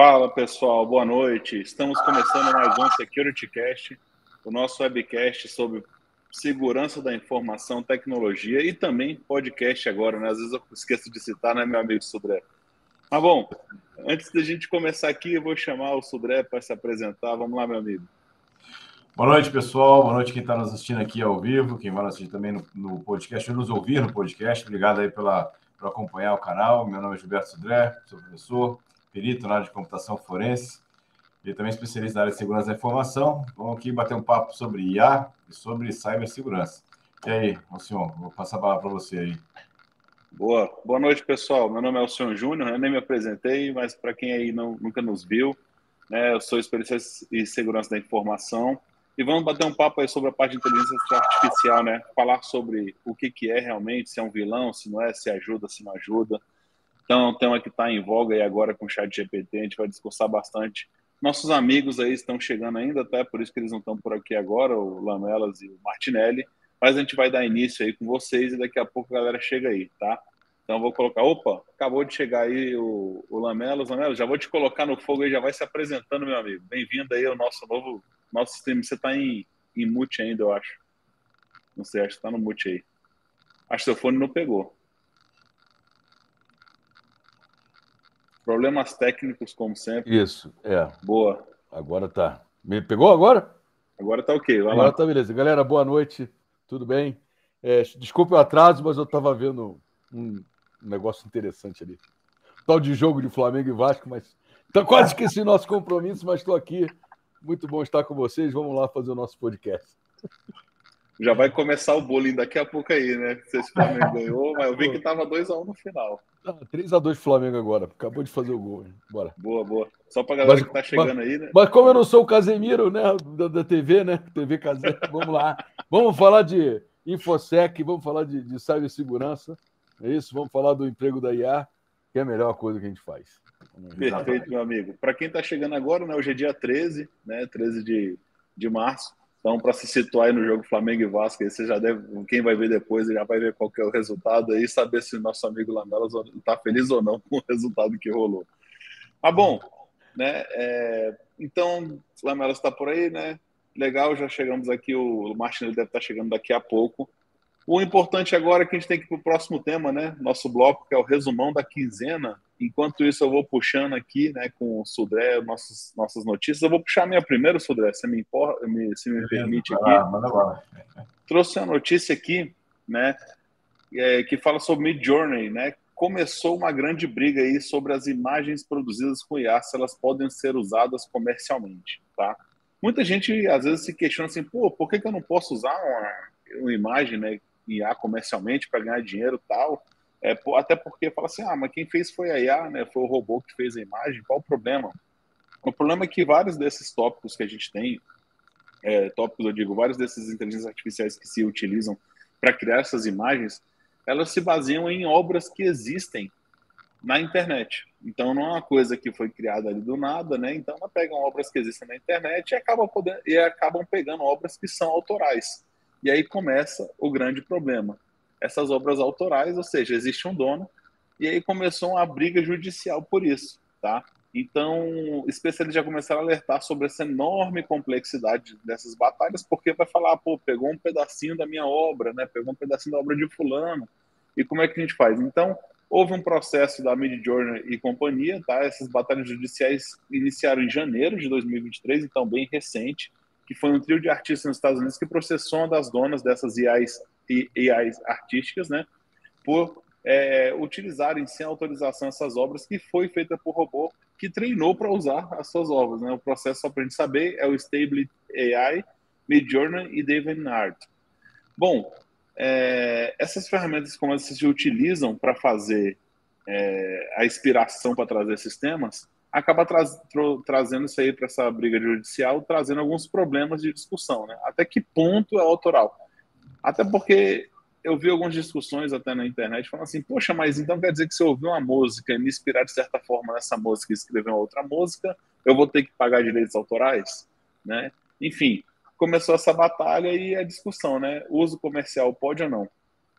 Fala pessoal, boa noite. Estamos começando mais um Security Cast, o nosso webcast sobre segurança da informação, tecnologia e também podcast agora, né? Às vezes eu esqueço de citar, né, meu amigo Sudré? Mas bom, antes da gente começar aqui, eu vou chamar o Sudré para se apresentar. Vamos lá, meu amigo. Boa noite, pessoal. Boa noite quem está nos assistindo aqui ao vivo, quem vai assistir também no, no podcast, nos ouvir no podcast. Obrigado aí pela, por acompanhar o canal. Meu nome é Gilberto Sudré, sou professor, perito na área de computação forense e também especialista na área de segurança da informação. Vamos aqui bater um papo sobre IA e sobre cibersegurança. E aí, senhor, vou passar a palavra para você aí. Boa. Boa noite, pessoal. Meu nome é Alcion Júnior, eu nem me apresentei, mas para quem aí não, nunca nos viu, né, eu sou especialista em segurança da informação e vamos bater um papo aí sobre a parte de inteligência artificial, né? Falar sobre o que, que é realmente, se é um vilão, se não é, se ajuda, se não ajuda. Então, é um tema que está em voga aí agora com o chat GPT, a gente vai discursar bastante. Nossos amigos aí estão chegando ainda, até por isso que eles não estão por aqui agora, o Lamelas e o Martinelli, mas a gente vai dar início aí com vocês e daqui a pouco a galera chega aí, tá? Então vou colocar, opa, acabou de chegar aí o, o Lamelas, Lamelas, já vou te colocar no fogo aí, já vai se apresentando, meu amigo. Bem-vindo aí ao nosso novo nosso sistema, você está em, em mute ainda, eu acho. Não sei, acho que está no mute aí. Acho que seu fone não pegou. Problemas técnicos, como sempre. Isso, é. Boa. Agora tá. Me pegou agora? Agora tá ok. Vai agora lá. tá beleza. Galera, boa noite. Tudo bem? É, desculpe o atraso, mas eu estava vendo um negócio interessante ali. Tal de jogo de Flamengo e Vasco, mas tá quase esqueci nosso compromisso, mas estou aqui muito bom estar com vocês. Vamos lá fazer o nosso podcast. Já vai começar o bullying daqui a pouco aí, né? Se esse Flamengo ganhou, mas eu vi que tava 2x1 no final. Ah, 3x2 Flamengo agora. Acabou de fazer o gol. Bora. Boa, boa. Só pra galera mas, que tá chegando mas, aí, né? Mas como eu não sou o Casemiro, né? Da, da TV, né? TV Casemiro. Vamos lá. Vamos falar de Infosec, vamos falar de, de cibersegurança. É isso? Vamos falar do emprego da IA, que é a melhor coisa que a gente faz. Perfeito, meu amigo. Para quem está chegando agora, né, hoje é dia 13, né, 13 de, de março. Então, para se situar no jogo Flamengo e Vasco, aí você já deve, quem vai ver depois já vai ver qual é o resultado aí, saber se o nosso amigo Lamelas está feliz ou não com o resultado que rolou. Ah, bom, né? É, então, Lamelas está por aí, né? Legal, já chegamos aqui, o Martin deve estar tá chegando daqui a pouco. O importante agora é que a gente tem que ir para o próximo tema, né? Nosso bloco, que é o resumão da quinzena. Enquanto isso, eu vou puxando aqui, né, com o Sudré, nossas, nossas notícias. Eu vou puxar a minha primeira, Sudré, se me, importa, me, se me permite aqui. Ah, lá. Trouxe uma notícia aqui, né, é, que fala sobre Mid Journey, né? Começou uma grande briga aí sobre as imagens produzidas com IA, se elas podem ser usadas comercialmente, tá? Muita gente às vezes se questiona assim, pô, por que, que eu não posso usar uma, uma imagem, né, IA comercialmente para ganhar dinheiro e tal. É, até porque fala assim, ah, mas quem fez foi a IA, né? Foi o robô que fez a imagem, qual o problema? O problema é que vários desses tópicos que a gente tem, é, tópicos, eu digo, vários desses inteligências artificiais que se utilizam para criar essas imagens, elas se baseiam em obras que existem na internet. Então não é uma coisa que foi criada ali do nada, né? Então elas pegam obras que existem na internet e acabam, podendo, e acabam pegando obras que são autorais. E aí começa o grande problema. Essas obras autorais, ou seja, existe um dono, e aí começou uma briga judicial por isso, tá? Então, especialistas já começaram a alertar sobre essa enorme complexidade dessas batalhas, porque vai falar, pô, pegou um pedacinho da minha obra, né? Pegou um pedacinho da obra de fulano. E como é que a gente faz? Então, houve um processo da Mid Journey e companhia, tá? Essas batalhas judiciais iniciaram em janeiro de 2023, então bem recente que foi um trio de artistas nos Estados Unidos que processou uma das donas dessas AIs, AIs artísticas, né, por é, utilizarem sem autorização essas obras que foi feita por robô que treinou para usar as suas obras. Né? O processo, só para a gente saber, é o Stable AI, Midjourney e DeviantArt. Bom, é, essas ferramentas como elas se utilizam para fazer é, a inspiração para trazer esses temas, acaba tra trazendo isso aí para essa briga judicial, trazendo alguns problemas de discussão, né? Até que ponto é autoral? Até porque eu vi algumas discussões até na internet falando assim, poxa, mas então quer dizer que se eu ouvir uma música e me inspirar de certa forma nessa música e escrever uma outra música, eu vou ter que pagar direitos autorais, né? Enfim, começou essa batalha e a discussão, né? Uso comercial pode ou não?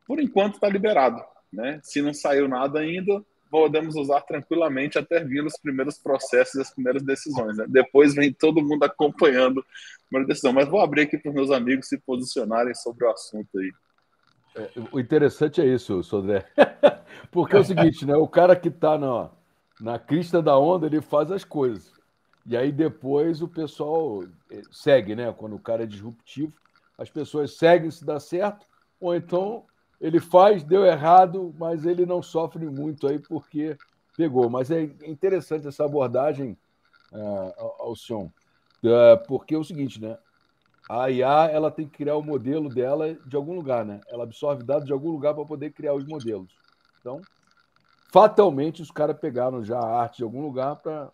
Por enquanto está liberado, né? Se não saiu nada ainda, podemos usar tranquilamente até vir os primeiros processos e as primeiras decisões. Né? Depois vem todo mundo acompanhando a decisão. Mas vou abrir aqui para os meus amigos se posicionarem sobre o assunto aí. É, o interessante é isso, Sodré. Porque é o seguinte, né? O cara que está na, na crista da onda, ele faz as coisas. E aí depois o pessoal eh, segue, né? Quando o cara é disruptivo, as pessoas seguem se dá certo, ou então ele faz, deu errado, mas ele não sofre muito aí porque pegou. Mas é interessante essa abordagem, uh, Alcion, uh, porque é o seguinte, né? A IA ela tem que criar o modelo dela de algum lugar, né? Ela absorve dados de algum lugar para poder criar os modelos. Então, fatalmente, os caras pegaram já a arte de algum lugar para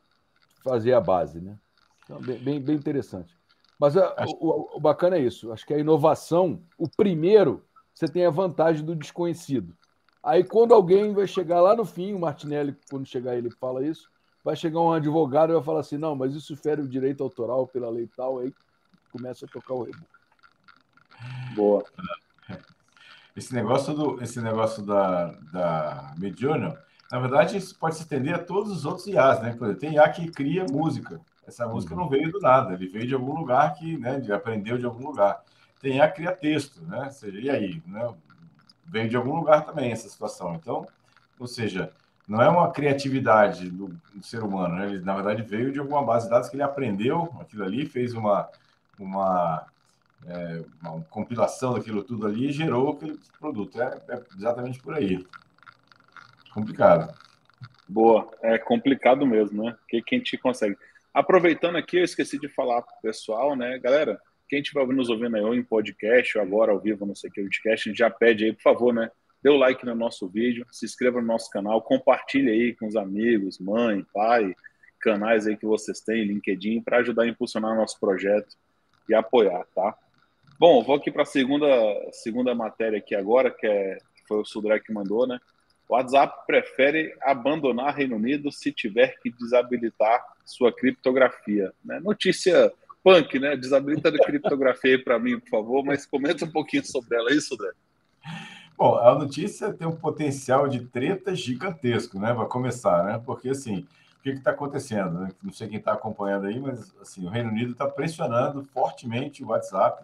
fazer a base, né? Então, bem, bem, bem interessante. Mas a, Acho... o, o, bacana é isso. Acho que a inovação, o primeiro você tem a vantagem do desconhecido. Aí, quando alguém vai chegar lá no fim, o Martinelli, quando chegar ele fala isso, vai chegar um advogado e vai falar assim: não, mas isso fere o direito autoral pela lei tal, aí começa a tocar o reboco. Boa. Esse negócio, do, esse negócio da, da Midjourney, na verdade, isso pode se estender a todos os outros IAs, né? Por exemplo, tem IA que cria música. Essa música uhum. não veio do nada, ele veio de algum lugar que, né, aprendeu de algum lugar tem a criar texto, né? Seja, e aí, né? Veio de algum lugar também essa situação. Então, ou seja, não é uma criatividade do, do ser humano, né? Ele, na verdade, veio de alguma base de dados que ele aprendeu aquilo ali, fez uma, uma, é, uma compilação daquilo tudo ali e gerou aquele produto. É, é exatamente por aí. Complicado. Boa, é complicado mesmo, né? Que quem te consegue. Aproveitando aqui, eu esqueci de falar para o pessoal, né, galera? Quem estiver nos ouvindo aí, ou em podcast, ou agora ao vivo, não sei o que, podcast, a gente já pede aí, por favor, né? Dê o like no nosso vídeo, se inscreva no nosso canal, compartilhe aí com os amigos, mãe, pai, canais aí que vocês têm, LinkedIn, para ajudar a impulsionar nosso projeto e apoiar, tá? Bom, vou aqui para a segunda, segunda matéria aqui agora, que, é, foi o Sudré que mandou, né? O WhatsApp prefere abandonar Reino Unido se tiver que desabilitar sua criptografia. Né? Notícia punk, né? Desabilita a criptografia aí para mim, por favor, mas comenta um pouquinho sobre ela, é isso, André? Bom, a notícia tem um potencial de treta gigantesco, né? Para começar, né? Porque assim, o que está acontecendo? Né? Não sei quem está acompanhando aí, mas assim, o Reino Unido está pressionando fortemente o WhatsApp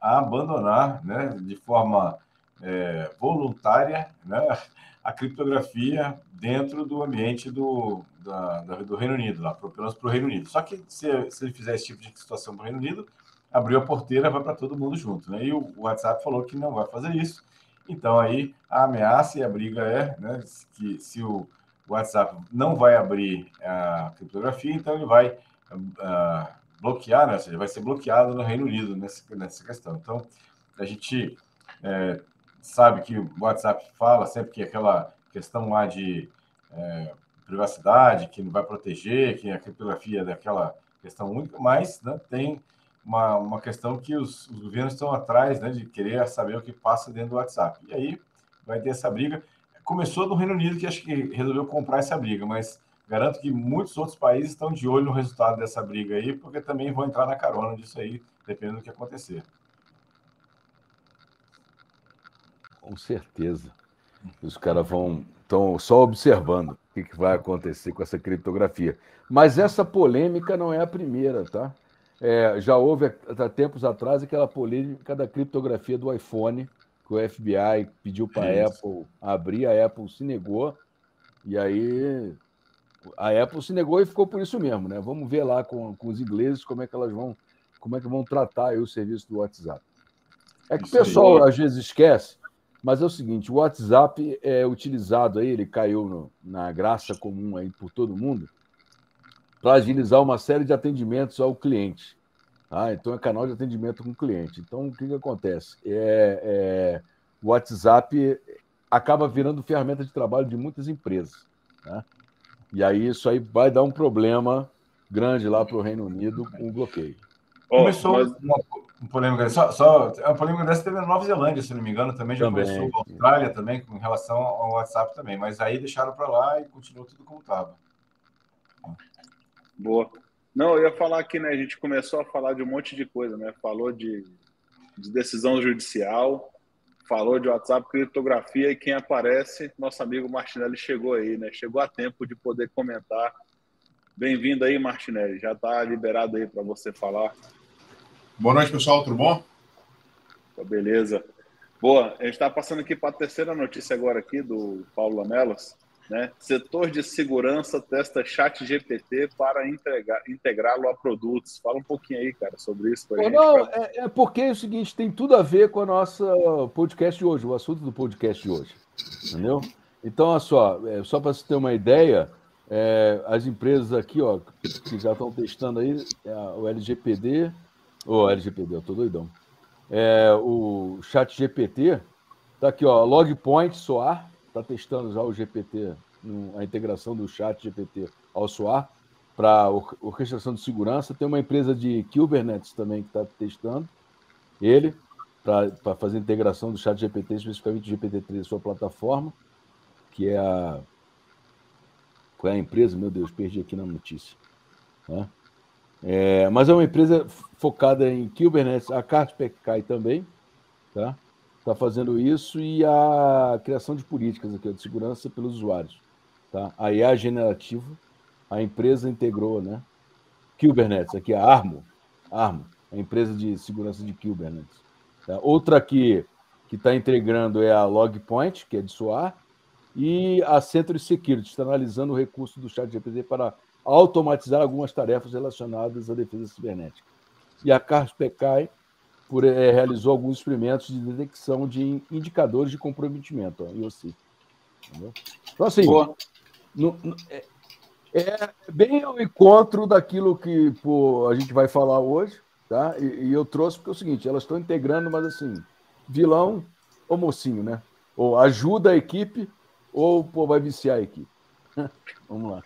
a abandonar, né, de forma é, voluntária, né, a criptografia dentro do ambiente do, da, do Reino Unido, lá, pelo menos para o Reino Unido. Só que se, se ele fizer esse tipo de situação para o Reino Unido, abriu a porteira, vai para todo mundo junto. Né? E o WhatsApp falou que não vai fazer isso. Então aí a ameaça e a briga é né, que se o WhatsApp não vai abrir a criptografia, então ele vai uh, bloquear, né? ou seja, vai ser bloqueado no Reino Unido nessa, nessa questão. Então a gente é, sabe que o WhatsApp fala sempre que aquela questão lá de é, privacidade, que não vai proteger, que a criptografia é daquela questão única, mas né, tem uma, uma questão que os, os, governos estão atrás né, de querer saber o que passa dentro do WhatsApp. E aí vai ter essa briga. Começou no Reino Unido, que acho que resolveu comprar essa briga, mas garanto que muitos outros países estão de olho no resultado dessa briga aí, porque também vão entrar na carona disso aí, dependendo do que acontecer. Com certeza. Os caras vão estão só observando o que, que vai acontecer com essa criptografia. Mas essa polêmica não é a primeira, tá? É, já houve há tempos atrás aquela polêmica da criptografia do iPhone, que o FBI pediu para a Apple abrir, a Apple se negou, e aí a Apple se negou e ficou por isso mesmo, né? Vamos ver lá com, com os ingleses como é que elas vão, como é que vão tratar o serviço do WhatsApp. É que o pessoal às vezes esquece, mas é o seguinte: o WhatsApp é utilizado aí, ele caiu no, na graça comum aí por todo mundo, para agilizar uma série de atendimentos ao cliente. Tá? Então é canal de atendimento com o cliente. Então o que, que acontece? É, é, o WhatsApp acaba virando ferramenta de trabalho de muitas empresas. Tá? E aí isso aí vai dar um problema grande lá para o Reino Unido com o bloqueio. Começou mas... uma, uma polêmica, só, só a polêmica dessa teve na Nova Zelândia, se não me engano, também já também. começou a Austrália também, com relação ao WhatsApp também, mas aí deixaram para lá e continuou tudo como estava. Boa. Não, eu ia falar aqui, né? A gente começou a falar de um monte de coisa, né? Falou de, de decisão judicial, falou de WhatsApp, criptografia, e quem aparece, nosso amigo Martinelli chegou aí, né? Chegou a tempo de poder comentar. Bem-vindo aí, Martinelli. Já está liberado aí para você falar. Boa noite, pessoal. Tudo bom? Beleza. Boa, a gente está passando aqui para a terceira notícia agora aqui do Paulo Lamelas. Né? Setor de segurança testa chat GPT para integrá-lo a produtos. Fala um pouquinho aí, cara, sobre isso. Pô, não, é, é, porque é o seguinte, tem tudo a ver com a nossa podcast de hoje, o assunto do podcast de hoje. Entendeu? Então, olha só, é, só para você ter uma ideia, é, as empresas aqui, ó, que já estão testando aí, é, o LGPD, ou oh, LGPD, eu tô doidão. É, o chat GPT, tá aqui, ó, Logpoint Soar, está testando já o GPT, a integração do chat GPT ao SOAR para orquestração de segurança. Tem uma empresa de Kubernetes também que está testando ele para fazer integração do chat GPT, especificamente GPT-3, sua plataforma, que é a. Qual é a empresa? Meu Deus, perdi aqui na notícia. Tá? É, mas é uma empresa focada em Kubernetes, a Cartpecai também, tá? está fazendo isso e a criação de políticas aqui, de segurança pelos usuários. Tá? A IA generativa, a empresa integrou, né? Kubernetes, aqui a Armo, Armo, a empresa de segurança de Kubernetes. Tá? Outra que que está integrando é a Logpoint, que é de SOAR, e a Century Security, está analisando o recurso do chat GPT para automatizar algumas tarefas relacionadas à defesa cibernética. E a Cars PKI por, é, realizou alguns experimentos de detecção de indicadores de comprometimento, ó, IOC. Entendeu? Então, assim, no, no, é, é, bem ao encontro daquilo que pô, a gente vai falar hoje, tá? E, e, eu trouxe porque é o seguinte: elas estão integrando, mas assim, vilão ou mocinho, né? Ou ajuda a equipe, ou pô, vai viciar a equipe. Vamos lá.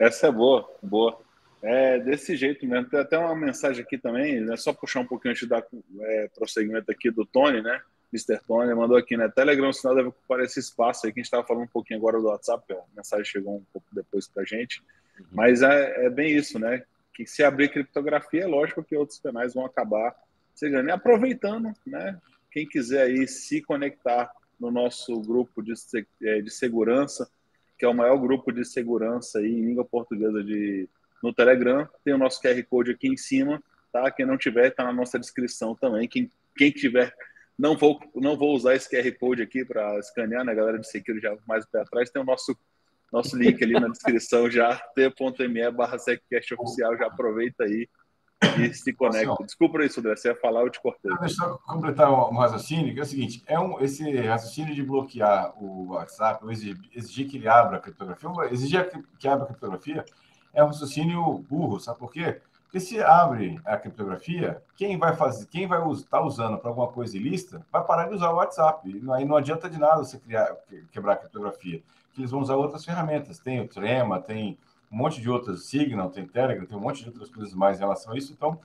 Essa é boa, boa. É desse jeito mesmo. Tem até uma mensagem aqui também, né? Só puxar um pouquinho antes de dar é, prosseguimento aqui do Tony, né? Mr. Tony mandou aqui, né? Telegram, sinal deve ocupar esse espaço aí que a gente estava falando um pouquinho agora do WhatsApp, a mensagem chegou um pouco depois para a gente. Uhum. Mas é, é, bem isso, né? Que se abrir criptografia, é lógico que outros canais vão acabar chegando. E aproveitando, né? Quem quiser aí se conectar no nosso grupo de, é, de segurança, que é o maior grupo de segurança aí em língua portuguesa de no Telegram. Tem o nosso QR Code aqui em cima, tá? Quem não tiver, está na nossa descrição também. Quem, quem tiver, não vou, não vou usar esse QR Code aqui para escanear, né? Galera de Security já mais para trás, tem o nosso nosso link ali na descrição já, t.me barra oficial, já aproveita aí e se conecta. Desculpa isso, André, você ia falar, eu te cortei. Deixa eu completar um, raciocínio, que é o seguinte, é um, esse raciocínio de bloquear o WhatsApp, ou exigir, exigir que ele abra a criptografia, exigir que abra a criptografia, é um raciocínio burro, sabe por quê? Porque se abre a criptografia, quem vai fazer, quem vai estar tá usando para alguma coisa ilícita, vai parar de usar o WhatsApp. Aí não adianta de nada você criar, quebrar a criptografia, que eles vão usar outras ferramentas. Tem o Trema, tem um monte de outras, Signal, tem Telegram, tem um monte de outras coisas mais em relação a isso. Então,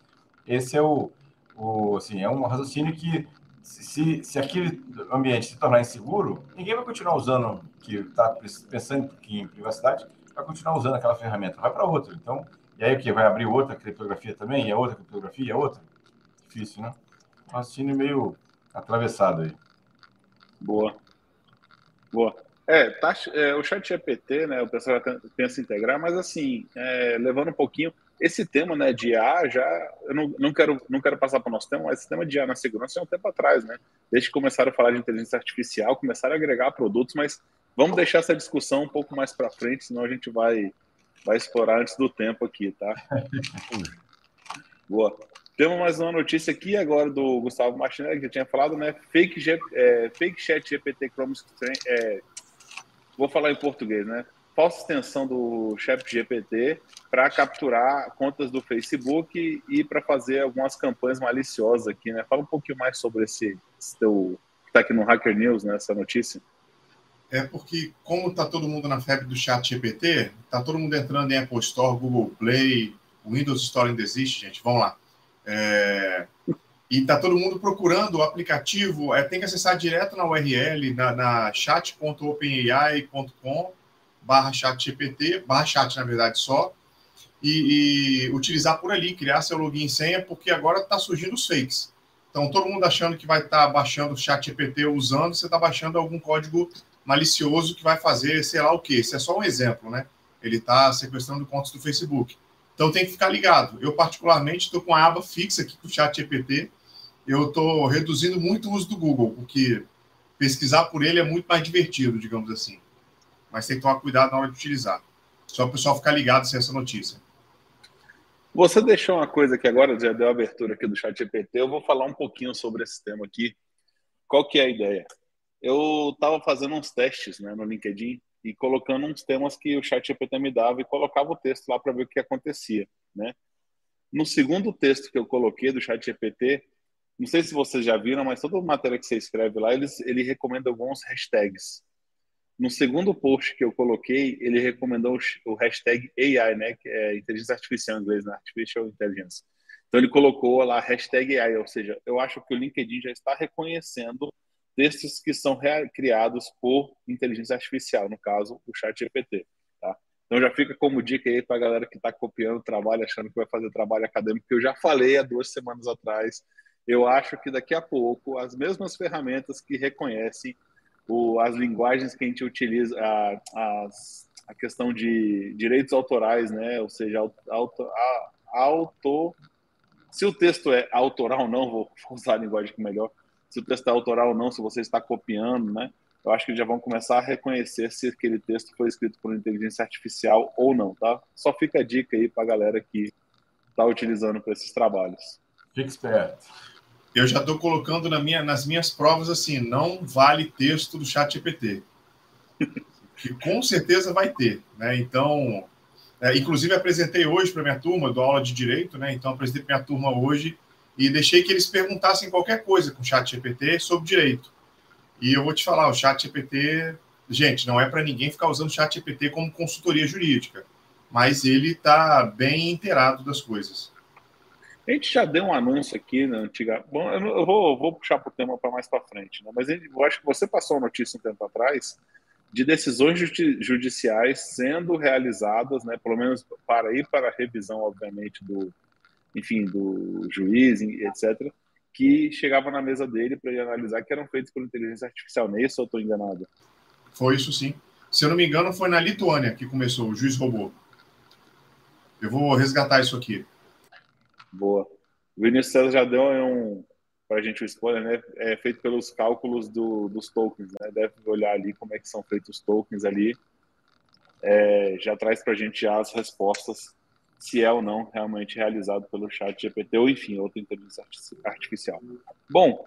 esse é o, o assim, é um raciocínio que se, se aquele ambiente se tornar inseguro, ninguém vai continuar usando, que está pensando em privacidade, vai continuar usando aquela ferramenta, vai para outra. Então, e aí o que? Vai abrir outra criptografia também? E a outra criptografia? E a outra? Difícil, né? Um raciocínio meio atravessado aí. Boa. Boa. É, tá, é, o chat GPT, né, o pessoal pensa integrar, mas assim, é, levando um pouquinho, esse tema né, de IA já, eu não, não, quero, não quero passar para o nosso tema, mas esse tema de IA na segurança é um tempo atrás, né? Desde que começaram a falar de inteligência artificial, começaram a agregar produtos, mas Vamos deixar essa discussão um pouco mais para frente, senão a gente vai, vai explorar antes do tempo aqui, tá? Boa. Temos mais uma notícia aqui agora do Gustavo Martinelli, que tinha falado, né? Fake, G, é, fake chat GPT Chrome é, vou falar em português, né? Falsa extensão do chat GPT para capturar contas do Facebook e para fazer algumas campanhas maliciosas aqui, né? Fala um pouquinho mais sobre esse, esse teu que está aqui no Hacker News, né? Essa notícia é porque, como está todo mundo na febre do chat GPT, está todo mundo entrando em Apple Store, Google Play, Windows Store ainda existe, gente, vamos lá. É, e está todo mundo procurando o aplicativo, é, tem que acessar direto na URL, na, na chat.openai.com barra chatgpt, barra chat, na verdade, só, e, e, utilizar por ali, criar seu login e senha, porque agora está surgindo os fakes. Então, todo mundo achando que vai estar tá baixando o chat GPT usando, você está baixando algum código malicioso que vai fazer sei lá o quê. Esse é só um exemplo, né? Ele está sequestrando contas do Facebook. Então, tem que ficar ligado. Eu, particularmente, estou com a aba fixa aqui com o chat GPT. Eu estou reduzindo muito o uso do Google, porque pesquisar por ele é muito mais divertido, digamos assim. Mas tem que tomar cuidado na hora de utilizar. Só o pessoal ficar ligado sem essa notícia. Você deixou uma coisa que agora já deu a abertura aqui do chat GPT, eu vou falar um pouquinho sobre esse tema aqui. Qual que é a ideia? Eu estava fazendo uns testes né, no LinkedIn e colocando uns temas que o chat GPT me dava e colocava o texto lá para ver o que acontecia. Né? No segundo texto que eu coloquei do chat GPT, não sei se vocês já viram, mas toda matéria que você escreve lá, ele, ele recomenda alguns hashtags. No segundo post que eu coloquei, ele recomendou o hashtag AI, né, que é inteligência artificial em inglês, né, artificial intelligence. Então ele colocou lá hashtag AI, ou seja, eu acho que o LinkedIn já está reconhecendo textos que são criados por inteligência artificial, no caso, o chat GPT. Tá? Então já fica como dica aí para a galera que está copiando o trabalho, achando que vai fazer trabalho acadêmico, que eu já falei há duas semanas atrás. Eu acho que daqui a pouco as mesmas ferramentas que reconhecem o, as linguagens que a gente utiliza, a, as, a questão de direitos autorais, né? Ou seja, auto, a, auto, se o texto é autoral ou não, vou usar a linguagem melhor. Se o texto é autoral ou não, se você está copiando, né? Eu acho que já vão começar a reconhecer se aquele texto foi escrito por inteligência artificial ou não, tá? Só fica a dica aí para a galera que está utilizando para esses trabalhos. Fique esperto eu já estou colocando na minha, nas minhas provas assim, não vale texto do chat GPT. que com certeza vai ter. Né? Então, é, inclusive apresentei hoje para minha turma, do aula de direito, né? Então apresentei para minha turma hoje e deixei que eles perguntassem qualquer coisa com o chat GPT sobre direito. E eu vou te falar, o chat GPT, gente, não é para ninguém ficar usando o chat GPT como consultoria jurídica, mas ele está bem inteirado das coisas. A gente já deu um anúncio aqui na antiga. Bom, eu, vou, vou puxar para o tema para mais para frente, né? mas eu acho que você passou notícia um tempo atrás de decisões judiciais sendo realizadas, né, pelo menos para ir para a revisão, obviamente, do, enfim, do juiz, etc., que chegava na mesa dele para ele analisar que eram feitos por inteligência artificial. Não é isso ou estou enganado? Foi isso sim. Se eu não me engano, foi na Lituânia que começou o juiz robô. Eu vou resgatar isso aqui. Boa. O Vinícius César já deu um, para a gente o spoiler, né? É feito pelos cálculos do, dos tokens, né? Deve olhar ali como é que são feitos os tokens ali. É, já traz para a gente as respostas se é ou não realmente realizado pelo chat GPT ou, enfim, outra inteligência artificial. Bom,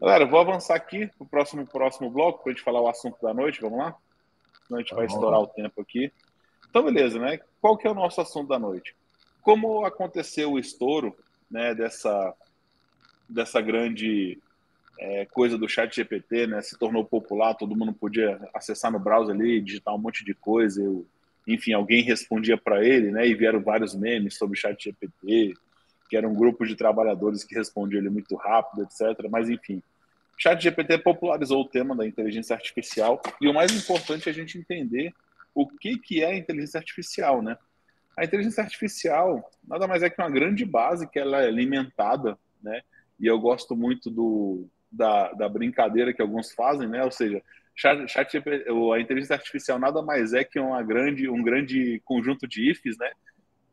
galera, vou avançar aqui para o próximo, próximo bloco para a gente falar o assunto da noite, vamos lá? Senão a gente vai estourar o tempo aqui. Então, beleza, né? Qual que é o nosso assunto da noite? Como aconteceu o estouro né, dessa, dessa grande é, coisa do chat GPT, né, se tornou popular, todo mundo podia acessar no browser ali, digitar um monte de coisa, eu, enfim, alguém respondia para ele, né, e vieram vários memes sobre o chat GPT, que era um grupo de trabalhadores que respondiam ele muito rápido, etc. Mas, enfim, o chat GPT popularizou o tema da inteligência artificial e o mais importante é a gente entender o que, que é inteligência artificial, né? A inteligência artificial nada mais é que uma grande base que ela é alimentada, né? E eu gosto muito do, da, da brincadeira que alguns fazem, né? Ou seja, chat, chat, a inteligência artificial nada mais é que uma grande, um grande conjunto de ifs, né?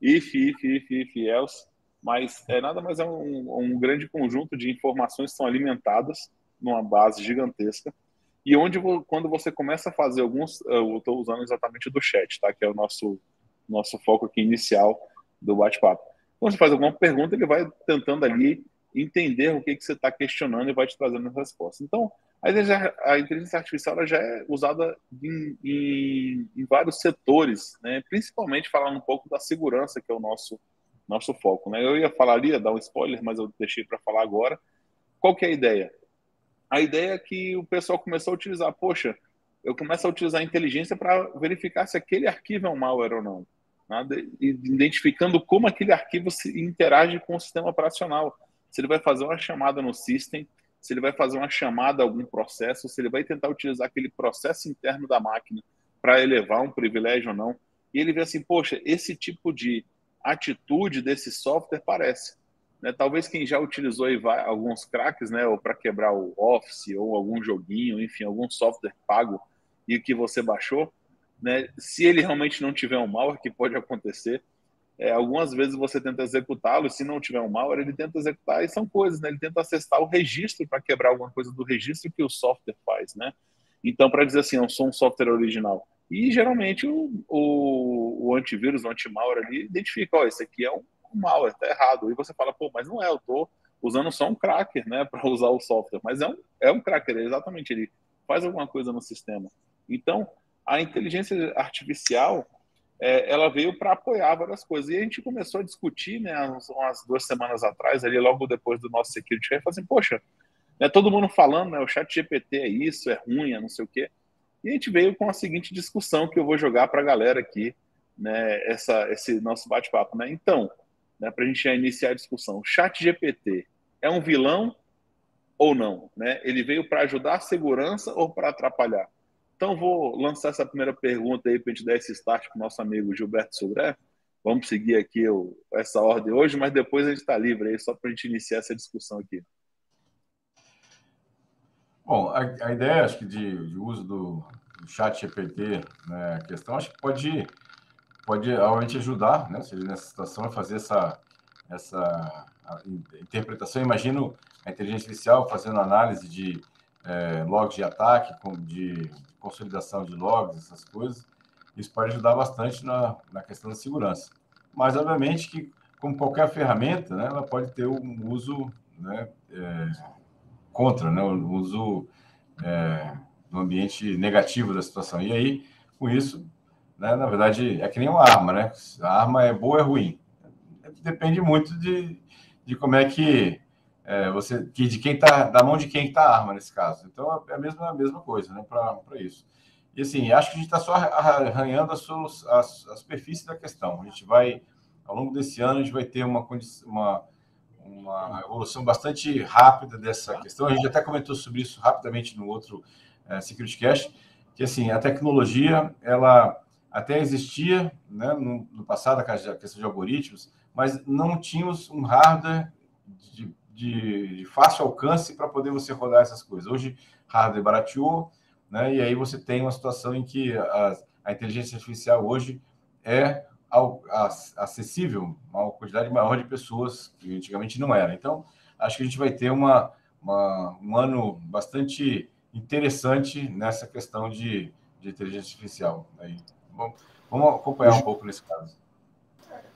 If, if, if, if, else. Mas é nada mais é um, um grande conjunto de informações que são alimentadas numa base gigantesca e onde quando você começa a fazer alguns, eu estou usando exatamente do chat, tá? Que é o nosso nosso foco aqui inicial do bate-papo. Quando você faz alguma pergunta, ele vai tentando ali entender o que, que você está questionando e vai te trazendo a resposta. Então, a inteligência artificial já é usada em, em, em, vários setores, né? principalmente falando um pouco da segurança, que é o nosso, nosso foco. Né? Eu ia falar ali, ia dar um spoiler, mas eu deixei para falar agora. Qual que é a ideia? A ideia é que o pessoal começou a utilizar, poxa, eu começo a utilizar a inteligência para verificar se aquele arquivo é um malware ou não identificando como aquele arquivo se interage com o sistema operacional. Se ele vai fazer uma chamada no system, se ele vai fazer uma chamada a algum processo, se ele vai tentar utilizar aquele processo interno da máquina para elevar um privilégio ou não. E ele vê assim, poxa, esse tipo de atitude desse software parece. né, talvez quem já utilizou alguns craques, né, ou para quebrar o Office ou algum joguinho, enfim, algum software pago e que você baixou, né, se ele realmente não tiver um malware, que pode acontecer, é, algumas vezes você tenta executá-lo, se não tiver um malware, ele tenta executar, e são coisas, né? Ele tenta acessar o registro para quebrar alguma coisa do registro que o software faz, né? Então, para dizer assim, eu sou um software original. E geralmente o, o, o antivírus, o anti-malware ali, identifica, ó, esse aqui é um, um malware, tá errado. E você fala, pô, mas não é, eu tô usando só um cracker, né, para usar o software. Mas é um, é um cracker, exatamente, ele faz alguma coisa no sistema. Então, a inteligência artificial, é, ela veio para apoiar várias coisas. E a gente começou a discutir, né, umas, umas duas semanas atrás, ali logo depois do nosso Security Fair, assim, poxa, né, todo mundo falando, né, o chat GPT é isso, é ruim, é não sei o quê. E a gente veio com a seguinte discussão que eu vou jogar para a galera aqui, né, essa, esse nosso bate-papo. Né? Então, né, para a gente já iniciar a discussão, o chat GPT é um vilão ou não? Né? Ele veio para ajudar a segurança ou para atrapalhar? Então, vou lançar essa primeira pergunta aí para a gente dar esse start para o nosso amigo Gilberto Sobré. Vamos seguir aqui o, essa ordem hoje, mas depois a gente está livre aí, só para a gente iniciar essa discussão aqui. Bom, a, a ideia, acho que, de, de uso do, do chat GPT, né, a questão, acho que pode, pode realmente ajudar, né, seja nessa situação, a fazer essa, essa interpretação. Imagino a inteligência artificial fazendo análise de é, logs de ataque, de consolidação de logs, essas coisas, isso pode ajudar bastante na, na questão da segurança. Mas, obviamente, que, como qualquer ferramenta, né, ela pode ter um uso né, é, contra, né, o uso é, no ambiente negativo da situação. E aí, com isso, né, na verdade, é que nem uma arma, né? A arma é boa ou é ruim? Depende muito de, de como é que é, você de quem está da mão de quem está a arma nesse caso. Então é a mesma a mesma coisa, né? Para isso. E assim, acho que a gente está só arranhando a, a, a, superfície da questão. A gente vai ao longo desse ano a gente vai ter uma uma uma evolução bastante rápida dessa questão. A gente até comentou sobre isso rapidamente no outro é, Security Cash, que assim a tecnologia ela até existia, né, no, no passado a questão de algoritmos, mas não tínhamos um hardware de de, de fácil alcance para poder você rodar essas coisas. Hoje, hardware barateou, né? E aí você tem uma situação em que a, a inteligência artificial hoje é ao, a, acessível a uma quantidade maior de pessoas que antigamente não era. Então, acho que a gente vai ter uma, uma um ano bastante interessante nessa questão de, de inteligência artificial. Aí, vamos, vamos acompanhar um pouco nesse caso.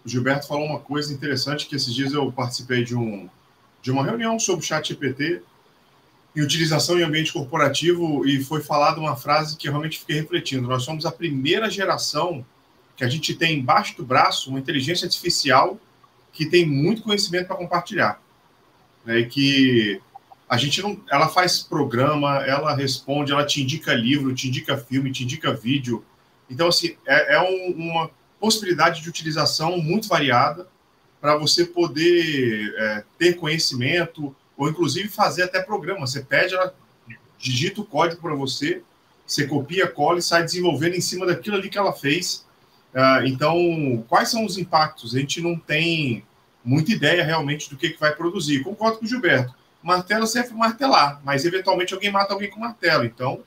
O Gilberto falou uma coisa interessante que esses dias eu participei de um de uma reunião sobre o chat GPT e utilização em ambiente corporativo e foi falada uma frase que eu realmente fiquei refletindo. Nós somos a primeira geração que a gente tem embaixo do braço uma inteligência artificial que tem muito conhecimento para compartilhar. Né? E que a gente não. Ela faz programa, ela responde, ela te indica livro, te indica filme, te indica vídeo. Então, assim, é, é um, uma possibilidade de utilização muito variada para você poder é, ter conhecimento, ou inclusive fazer até programa. Você pede, ela digita o código para você, você copia, cola e sai desenvolvendo em cima daquilo ali que ela fez. Uh, então, quais são os impactos? A gente não tem muita ideia realmente do que, que vai produzir. Concordo com o Gilberto. Martelo serve martelar, mas eventualmente alguém mata alguém com martelo. Então,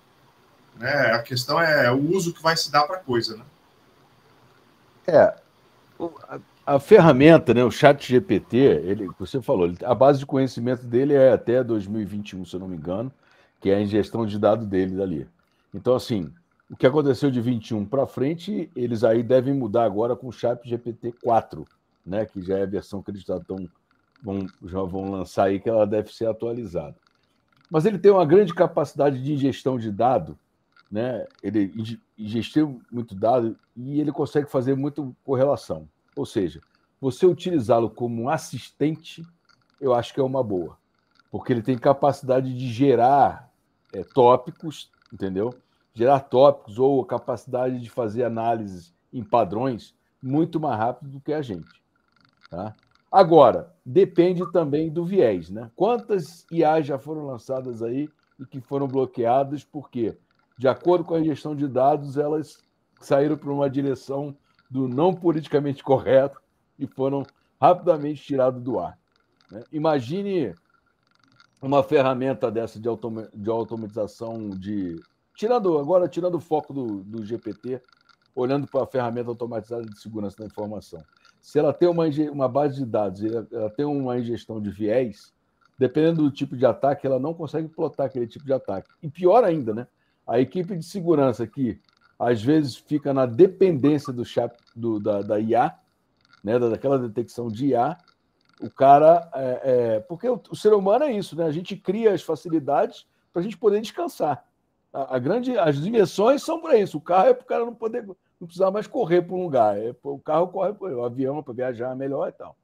né, a questão é o uso que vai se dar para a coisa. Né? É, a ferramenta, né, o chat GPT, ele, você falou, a base de conhecimento dele é até 2021, se eu não me engano, que é a ingestão de dados dele dali. Então, assim, o que aconteceu de 21 para frente, eles aí devem mudar agora com o chat GPT 4, né, que já é a versão que eles já, estão, vão, já vão lançar aí, que ela deve ser atualizada. Mas ele tem uma grande capacidade de ingestão de dado, né? ele ingestiu muito dado e ele consegue fazer muito correlação. Ou seja, você utilizá-lo como um assistente, eu acho que é uma boa, porque ele tem capacidade de gerar é, tópicos, entendeu? Gerar tópicos ou capacidade de fazer análises em padrões muito mais rápido do que a gente. Tá? Agora, depende também do viés, né? Quantas IA já foram lançadas aí e que foram bloqueadas porque, de acordo com a gestão de dados, elas saíram para uma direção do não politicamente correto e foram rapidamente tirados do ar. Né? Imagine uma ferramenta dessa de, de automatização de. Tirando, agora tirando o foco do, do GPT, olhando para a ferramenta automatizada de segurança da informação. Se ela tem uma, uma base de dados, ela tem uma ingestão de viés, dependendo do tipo de ataque, ela não consegue plotar aquele tipo de ataque. E pior ainda, né? A equipe de segurança que às vezes fica na dependência do chat do, da, da IA, né? daquela detecção de IA, o cara. É, é, porque o, o, ser humano é isso, né? A gente cria as facilidades para a gente poder descansar. A, a, grande, as dimensões são para isso. O carro é para o cara não poder não precisar mais correr para um lugar. É, o carro corre para o avião para viajar é melhor e tal.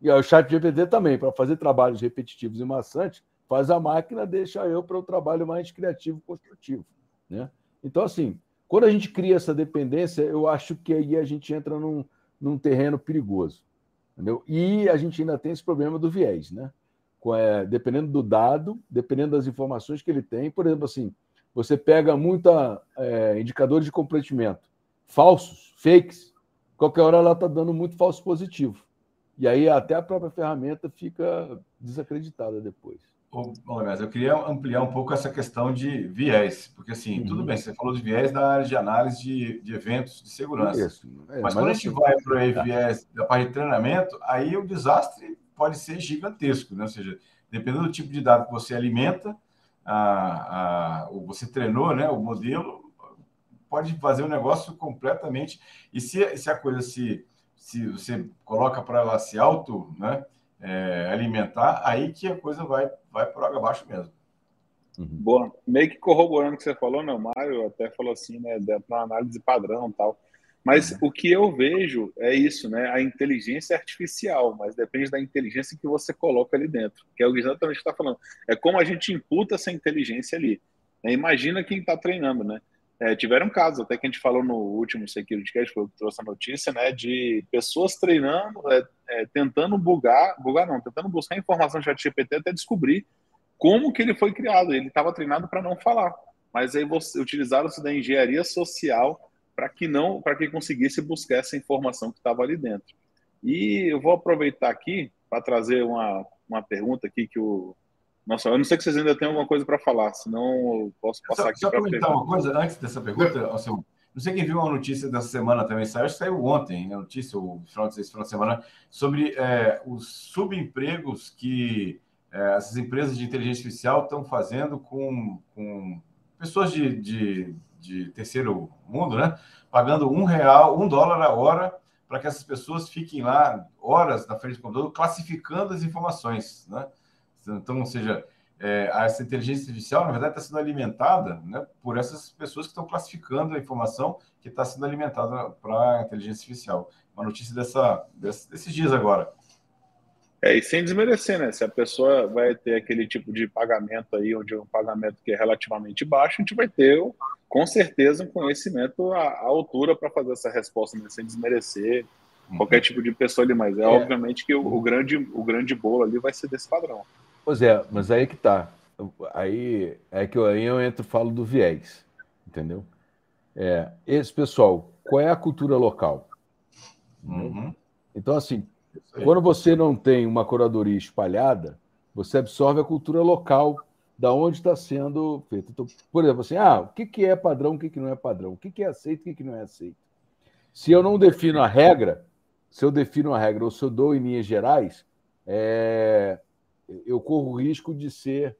E o chat GPT também, para fazer trabalhos repetitivos e maçantes, faz a máquina, deixa eu para o trabalho mais criativo e construtivo. Né? Então, assim, quando a gente cria essa dependência, eu acho que aí a gente entra num, num terreno perigoso. Entendeu? E a gente ainda tem esse problema do viés, né? É, dependendo do dado, dependendo das informações que ele tem, por exemplo, assim, você pega muita é, indicadores de comprometimento falsos, fakes, qualquer hora ela está dando muito falso positivo. E aí até a própria ferramenta fica desacreditada depois. Olha, eu queria ampliar um pouco essa questão de viés, porque assim, uhum. tudo bem, você falou de viés da área de análise de, de eventos de segurança. Isso, é, mas, mas, quando a gente assim, vai para o viés da parte de treinamento, aí o desastre pode ser gigantesco, né? Ou seja, dependendo do tipo de dado que você alimenta, a, a, você treinou né, o modelo, pode fazer um negócio completamente. E se, se a coisa se se você coloca para ela se auto né, é, alimentar, aí que a coisa vai, vai por água abaixo mesmo. Uhum. Boa. Meio que corroborando o que você falou, não, Mário até falou assim, né, para análise padrão tal. Mas uhum. o que eu vejo é isso, né? A inteligência artificial, mas depende da inteligência que você coloca ali dentro, que é exatamente o que está falando. É como a gente imputa essa inteligência ali. É, imagina quem está treinando, né? É, tiveram casos, até que a gente falou no último Security Cast, foi o que trouxe a notícia, né, de pessoas treinando, é, é, tentando bugar, bugar não, tentando buscar informação no chat GPT até descobrir como que ele foi criado. Ele estava treinado para não falar, mas aí você utilizaram-se da engenharia social para que não, para que conseguisse buscar essa informação que estava ali dentro. E eu vou aproveitar aqui para trazer uma, uma pergunta aqui que o nossa, eu não sei se vocês ainda têm alguma coisa para falar, senão eu posso passar só, aqui para frente. comentar uma coisa antes dessa pergunta, assim, não sei quem viu uma notícia dessa semana também, saiu, acho que saiu ontem, a notícia, o final de, final de semana, sobre é, os subempregos que é, essas empresas de inteligência artificial estão fazendo com, com pessoas de, de, de, terceiro mundo, né? Pagando um real, um dólar a hora para que essas pessoas fiquem lá horas na frente do computador classificando as informações, né? Então, ou seja, é, essa inteligência artificial, na verdade, está sendo alimentada né, por essas pessoas que estão classificando a informação que está sendo alimentada para a inteligência artificial. Uma notícia dessa, desses dias agora. É, e sem desmerecer, né? Se a pessoa vai ter aquele tipo de pagamento aí, onde é um pagamento que é relativamente baixo, a gente vai ter, com certeza, um conhecimento à, à altura para fazer essa resposta, né? sem desmerecer uhum. qualquer tipo de pessoa ali. Mas é, é. obviamente que o, o, grande, o grande bolo ali vai ser desse padrão. Pois é, mas aí que tá. Aí é que eu, aí eu entro e falo do viés, entendeu? É, esse pessoal, qual é a cultura local? Uhum. Então, assim, quando você não tem uma curadoria espalhada, você absorve a cultura local da onde está sendo feito. Então, por exemplo, assim, ah, o que, que é padrão, o que, que não é padrão, o que, que é aceito, o que, que não é aceito. Se eu não defino a regra, se eu defino a regra ou se eu dou em linhas gerais, é, eu corro o risco de ser,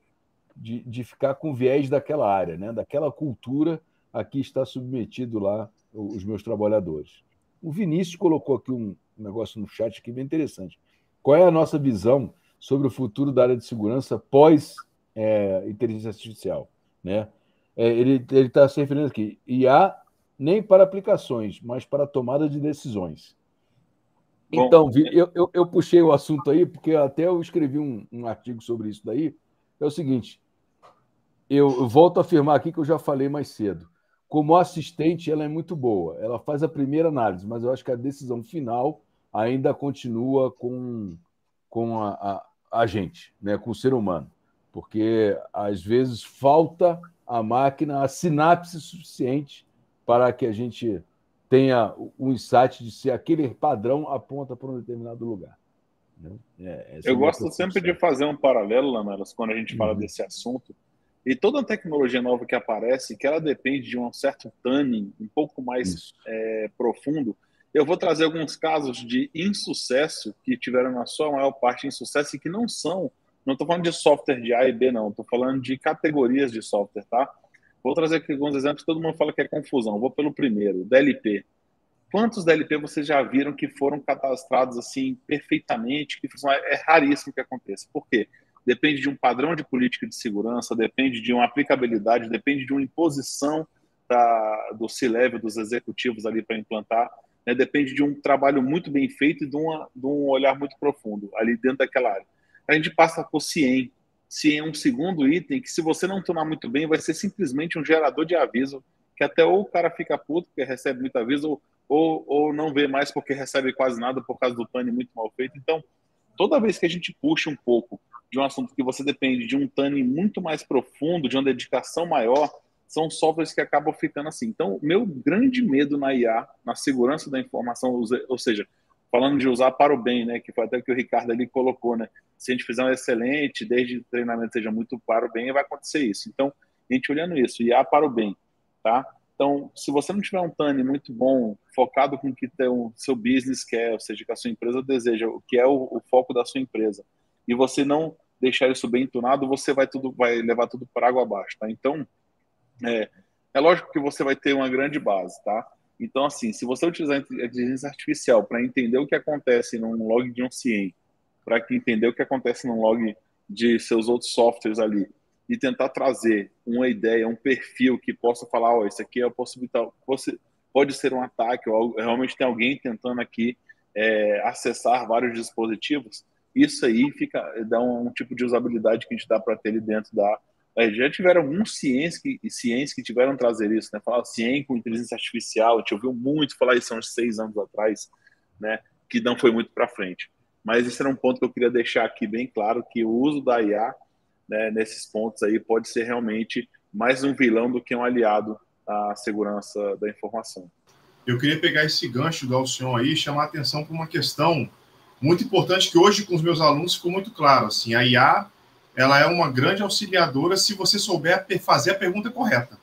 de, de ficar com viés daquela área, né? daquela cultura a que está submetido lá os meus trabalhadores. O Vinícius colocou aqui um negócio no chat aqui bem interessante. Qual é a nossa visão sobre o futuro da área de segurança pós é, inteligência artificial? Né? É, ele está se referindo aqui, IA nem para aplicações, mas para tomada de decisões. Então, eu, eu, eu, puxei o assunto aí, porque até eu escrevi um, um artigo sobre isso daí. É o seguinte: eu, eu, volto a afirmar aqui que eu já falei mais cedo. Como assistente, ela é muito boa. Ela faz a primeira análise, mas eu acho que a decisão final ainda continua com, com a, a, a gente, né, com o ser humano. Porque às vezes falta a máquina a sinapse suficiente para que a gente tenha o insight de se aquele padrão aponta para um determinado lugar. Né? É, eu gosto sempre de fazer um paralelo, Lamelas, quando a gente fala uhum. desse assunto. E toda tecnologia nova que aparece, que ela depende de um certo tuning um pouco mais é, profundo, eu vou trazer alguns casos de insucesso que tiveram na sua maior parte insucesso e que não são, não estou falando de software de A e B, não, estou falando de categorias de software, tá? Vou trazer aqui alguns exemplos, todo mundo fala que é confusão. Vou pelo primeiro, DLP. Quantos DLP vocês já viram que foram cadastrados assim perfeitamente? Que é raríssimo que aconteça. Por quê? Depende de um padrão de política de segurança, depende de uma aplicabilidade, depende de uma imposição da, do C-level, dos executivos ali para implantar. Né? Depende de um trabalho muito bem feito e de, uma, de um olhar muito profundo ali dentro daquela área. A gente passa por CIEM. CIEM é um segundo item que, se você não tomar muito bem, vai ser simplesmente um gerador de aviso que até ou o cara fica puto porque recebe muito aviso, ou ou, não vê mais porque recebe quase nada por causa do TANI muito mal feito. Então, toda vez que a gente puxa um pouco de um assunto que você depende de um TANI muito mais profundo, de uma dedicação maior, são softwares que acabam ficando assim. Então, meu grande medo na IA, na segurança da informação, ou seja, falando de usar para o bem, né, que foi até que o Ricardo ali colocou, né, se a gente fizer um excelente, desde o treinamento seja muito para o bem, vai acontecer isso. Então, a gente olhando isso, IA para o bem, tá? Então, se você não tiver um TANI muito bom, focado com o que o seu business quer, ou seja, que a sua empresa deseja, o que é o, o foco da sua empresa, e você não deixar isso bem tunado, você vai tudo vai levar tudo para água abaixo, tá? Então, é, é lógico que você vai ter uma grande base, tá? Então, assim, se você utilizar a inteligência artificial para entender o que acontece num log de um CIEM, para entender o que acontece num log de seus outros softwares ali, e tentar trazer uma ideia, um perfil que possa falar, ó, oh, isso aqui é possibilidade, pode ser um ataque, ou realmente tem alguém tentando aqui é, acessar vários dispositivos, isso aí fica dá um, um tipo de usabilidade que a gente dá para ter ali dentro da já tiveram alguns ciências que, ciências que tiveram trazer isso, né? Falar ciência com inteligência artificial, a gente ouviu muito falar isso há uns seis anos atrás, né? Que não foi muito para frente. Mas esse era um ponto que eu queria deixar aqui bem claro, que o uso da IA né, nesses pontos aí pode ser realmente mais um vilão do que um aliado à segurança da informação. Eu queria pegar esse gancho do Alcion aí e chamar a atenção para uma questão muito importante que hoje com os meus alunos ficou muito claro. Assim, a IA ela é uma grande auxiliadora se você souber fazer a pergunta correta.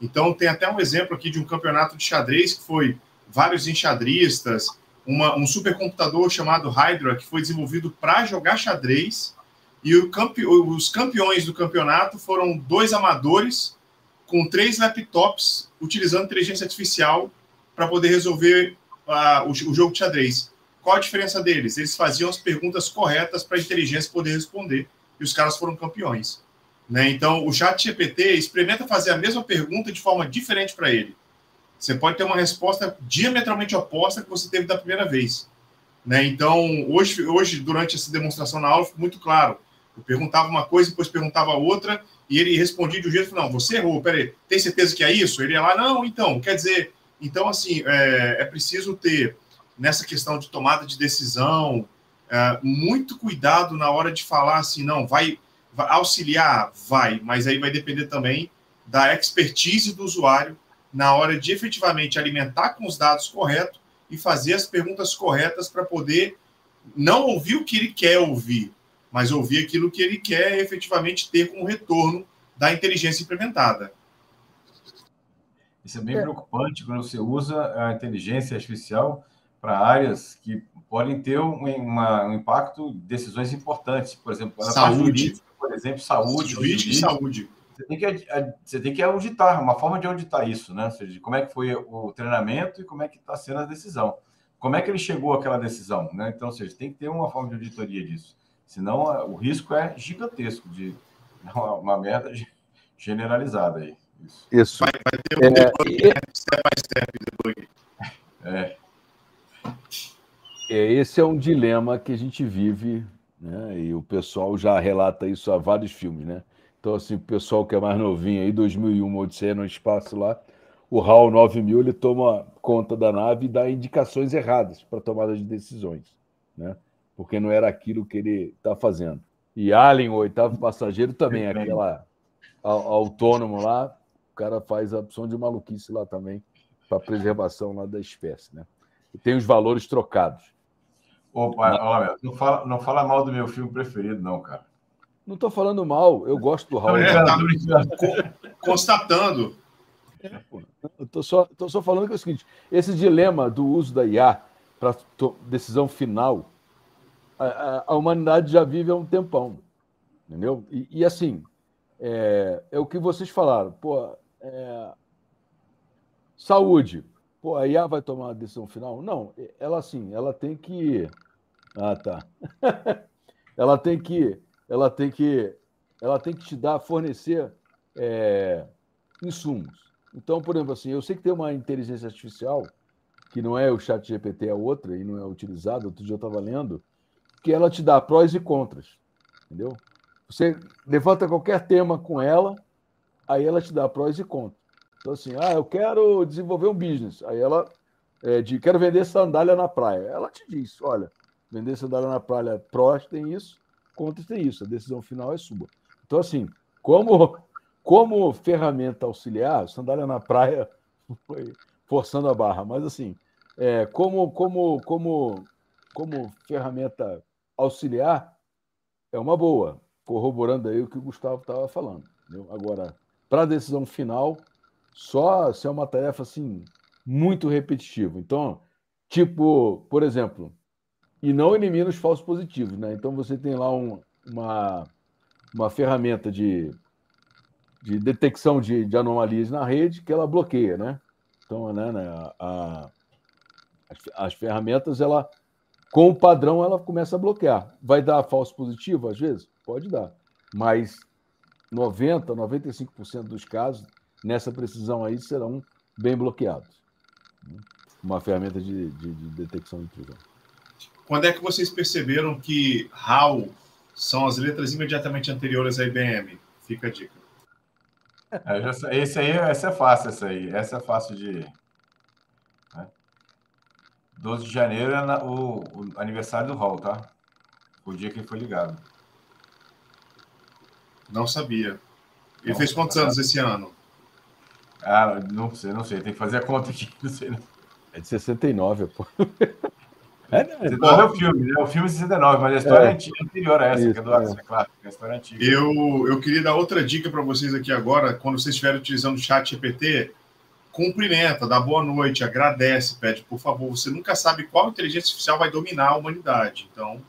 Então, tem até um exemplo aqui de um campeonato de xadrez que foi vários enxadristas, uma, um supercomputador chamado Hydra, que foi desenvolvido para jogar xadrez e campe... os campeões do campeonato foram dois amadores com três laptops utilizando inteligência artificial para poder resolver uh, o, o, jogo de xadrez. Qual a diferença deles? Eles faziam as perguntas corretas para a inteligência poder responder e os caras foram campeões. Né? Então, o chat GPT experimenta fazer a mesma pergunta de forma diferente para ele. Você pode ter uma resposta diametralmente oposta que você teve da primeira vez. Né? Então, hoje, hoje, durante essa demonstração na aula, ficou muito claro eu perguntava uma coisa, depois perguntava outra, e ele respondia de um jeito, não, você errou, peraí, tem certeza que é isso? Ele ia lá, não, então, quer dizer, então, assim, é, é preciso ter, nessa questão de tomada de decisão, é, muito cuidado na hora de falar assim, não, vai, vai auxiliar, vai, mas aí vai depender também da expertise do usuário na hora de efetivamente alimentar com os dados corretos e fazer as perguntas corretas para poder não ouvir o que ele quer ouvir, mas ouvir aquilo que ele quer efetivamente ter como retorno da inteligência implementada. Isso é bem é. preocupante quando você usa a inteligência artificial para áreas que podem ter um, uma, um impacto de decisões importantes, por exemplo, saúde, jurídica, por exemplo, saúde, jurídica e saúde. Você tem, que, você tem que auditar, uma forma de auditar isso, né? Ou seja, como é que foi o treinamento e como é que está sendo a decisão. Como é que ele chegou àquela decisão, né? Então, ou seja, tem que ter uma forma de auditoria disso. Senão o risco é gigantesco de uma, uma merda generalizada aí. Isso. Isso. Vai, vai ter um é, debug. Né? step by step debug. É. é. Esse é um dilema que a gente vive, né? E o pessoal já relata isso há vários filmes, né? Então, assim, o pessoal que é mais novinho aí, 2001, Odisseia no Espaço lá, o HAL 9000, ele toma conta da nave e dá indicações erradas para tomada de decisões, né? porque não era aquilo que ele está fazendo. E Alien, o oitavo passageiro, também, aquela autônomo lá, o cara faz a opção de maluquice lá também, para preservação lá da espécie. Né? E tem os valores trocados. Opa, olha, não fala, não fala mal do meu filme preferido, não, cara. Não estou falando mal, eu gosto do Raul. É, tá constatando. É, Estou só, tô só falando que é o seguinte: esse dilema do uso da IA para decisão final, a, a, humanidade já vive há um tempão. Entendeu? E, e assim, é, é, o que vocês falaram. Pô, é, saúde. Pô, a IA vai tomar a decisão final? Não, ela assim, ela tem que. Ah, tá. ela tem que. Ela tem que. Ela tem que te dar, fornecer é, insumos. Então, por exemplo, assim, eu sei que tem uma inteligência artificial, que não é o chat GPT, é outra, e não é utilizada, outro dia eu estava lendo, que ela te dá prós e contras. Entendeu? Você levanta qualquer tema com ela, aí ela te dá prós e contras. Então, assim, ah, eu quero desenvolver um business. Aí ela é, de quero vender sandália na praia. Ela te diz: olha, vender sandália na praia, prós tem isso, contras tem isso. A decisão final é sua. Então, assim, como, como ferramenta auxiliar, sandália na praia foi forçando a barra, mas assim, é, como, como, como, como ferramenta auxiliar, é uma boa, corroborando aí o que o Gustavo estava falando. Entendeu? Agora, para a decisão final, só se é uma tarefa assim muito repetitiva. Então, tipo, por exemplo, e não elimina os falsos positivos, né? Então você tem lá um, uma, uma ferramenta de, de detecção de, de, anomalias na rede que ela bloqueia, né? Então, né, né a, a, as, as ferramentas, ela com o padrão, ela começa a bloquear. Vai dar falso positivo às vezes? Pode dar. Mas 90, 95% dos casos nessa precisão aí serão bem bloqueados. Uma ferramenta de, de, de detecção de intrusão. Quando é que vocês perceberam que HAL são as letras imediatamente anteriores à IBM? Fica a dica. É, já, esse aí, essa é fácil, essa aí. Essa é fácil de. Né? 12 de janeiro é na, o, o, aniversário do Hall, tá? O dia que ele foi ligado. Não sabia. Ele Não, fez quantos tá anos esse ano? Ah, não sei, não sei. Tem que fazer a conta aqui. Não sei, não. É de 69, pô. É, né? 69 é o filme, né? O filme é 69, mas a história é, é anterior a essa, Isso, que é do é. claro. A história é antiga. Eu, eu queria dar outra dica para vocês aqui agora. Quando vocês estiverem utilizando o chat GPT, cumprimenta, dá boa noite, agradece, pede, por favor. Você nunca sabe qual inteligência artificial vai dominar a humanidade. Então.